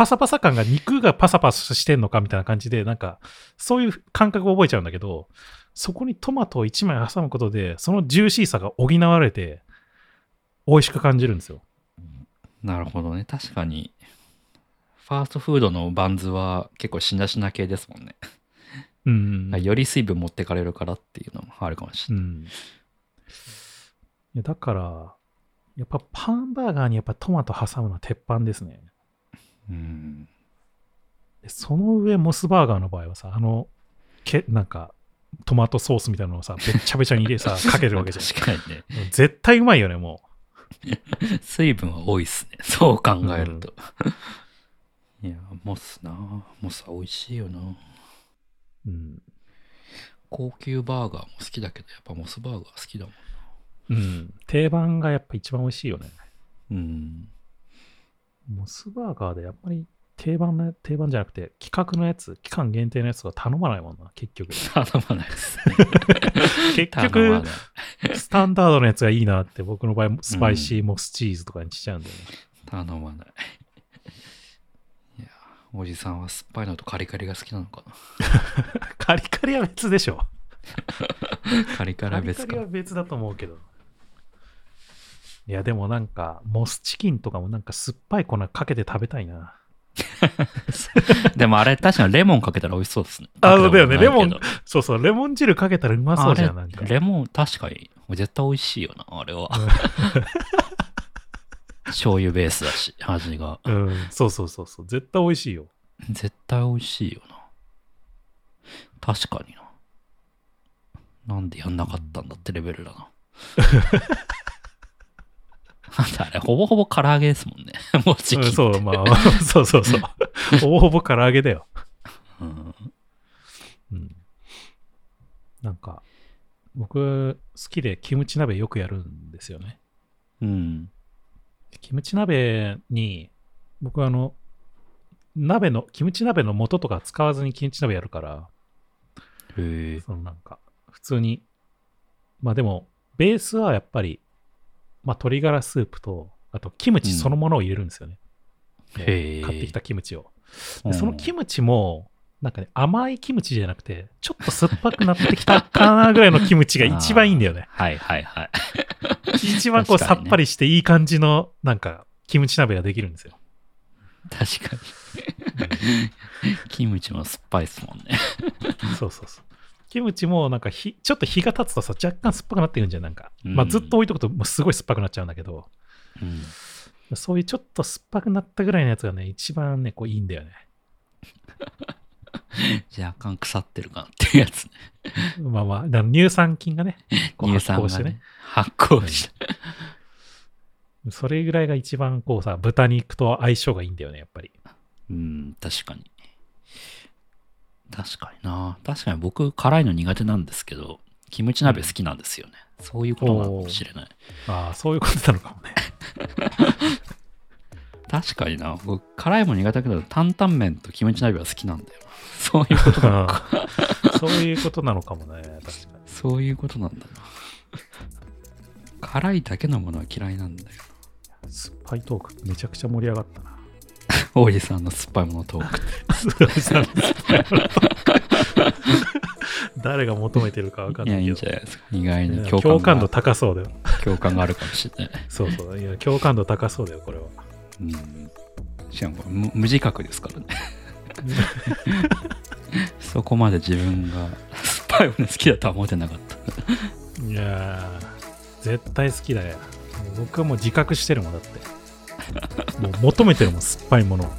パサパサ感が肉がパサパサしてんのかみたいな感じで、なんか、そういう感覚を覚えちゃうんだけど、そこにトマトを1枚挟むことで、そのジューシーさが補われて、美味しく感じるんですよ。なるほどね。確かに、ファーストフードのバンズは結構しなしな系ですもんね。うん。[laughs] より水分持ってかれるからっていうのもあるかもしれない。うん。いやだから、やっぱパンバーガーにやっぱトマト挟むのは鉄板ですね。うん。でその上、モスバーガーの場合はさ、あの、けなんか、トマトソースみたいなのをさ、べっちゃべちゃに入れさ、[laughs] かけるわけじゃん。確かにね。絶対うまいよね、も [laughs] 水分は多いっすね。そう考えると。いや、モスな。モスは美味しいよな。う。うん。高級バーガーも好きだけど、やっぱモスバーガー好きだもん。うん。定番がやっぱ一番美味しいよね。うん。モスバーガーでやっぱり定番の、定番じゃなくて、企画のやつ、期間限定のやつが頼まないもんな、結局。[laughs] 頼まないです。[laughs] 結頼ま局。スタンダードのやつがいいなって、僕の場合、スパイシーモスチーズとかにしちゃうんだよね。頼まない。いや、おじさんは酸っぱいのとカリカリが好きなのかな。[laughs] カリカリは別でしょ。カリカリカリカリは別か。は別だと思うけど。いや、でもなんか、モスチキンとかもなんか酸っぱい粉かけて食べたいな。[laughs] でもあれ確かにレモンかけたら美味しそうですね。[laughs] あかけたことだよねレモンそうそう、レモン汁かけたらうまそうじゃん、なんか。レモン確かに絶対美味しいよな、あれは。[laughs] 醤油ベースだし、味が。うん、そうそうそうそう。絶対美味しいよ。絶対美味しいよな。確かにな。なんでやんなかったんだってレベルだな。だってあれ、ほぼほぼ唐揚げですもんね。[laughs] もちうんそう、まあ、そうそうそう。[laughs] ほぼほぼ唐揚げだよ。うん。うん。なんか、僕、好きでキムチ鍋よくやるんですよね。うん。キムチ鍋に、僕はあの、鍋の、キムチ鍋の素とか使わずにキムチ鍋やるから、へえ。そのなんか、普通に、まあでも、ベースはやっぱり、まあ鶏ガラスープと、あとキムチそのものを入れるんですよね。もうへえ買ってきたキムチを。うんでそのキムチも、なんかね、甘いキムチじゃなくて、ちょっと酸っぱくなってきたかなぐらいのキムチが一番いいんだよね。はいはいはい。一番こうねさっぱりしていい感じの、なんか、キムチ鍋ができるんですよ。確かに。キムチも酸っぱいですもんね。そうそうそう。キムチもなんかひ、ちょっと日が経つとさ、若干酸っぱくなってくるんじゃん、なんか。まあうんずっと置いとくともうすごい酸っぱくなっちゃうんだけど、うん。そういうちょっと酸っぱくなったぐらいのやつがね、一番ね、こういいんだよね。[laughs] 若干腐ってるかなっていうやつね。[laughs] まあまあ、乳酸菌がね、乳酸が発酵してねね。。発酵して。それぐらいが一番こうさ、豚肉と相性がいいんだよね、やっぱり。うん、確かに。確かにな。確かに僕、辛いの苦手なんですけど、キムチ鍋好きなんですよね。そういうことなのかもしれない。ああ、そういうことなのかもね。[laughs] 確かにな。僕、辛いもん苦手だけど、担々麺とキムチ鍋は好きなんだよな。[laughs] そういうことなのか。[laughs] そういうことなのかもね、確かに。そういうことなんだな。辛いだけのものは嫌いなんだよ。酸っぱいトークめちゃくちゃ盛り上がったな。[laughs] 王子さんの酸っぱいものトーク。[laughs] 誰が求めてるか分かんいや、ないいけどいんじ。ゃないですか。意外に共共感が感度高そうだよ。共感があるかもしれない。[laughs] そうそう。いや、共感度高そうだよ、これは。うん。しかも無無自覚ですからね。そこまで自分がスパイをね好きだとは思ってなかった。いやー、絶対好きだよ。僕はもう自覚してるもんだって。もう求めてるもん、酸っぱいもの。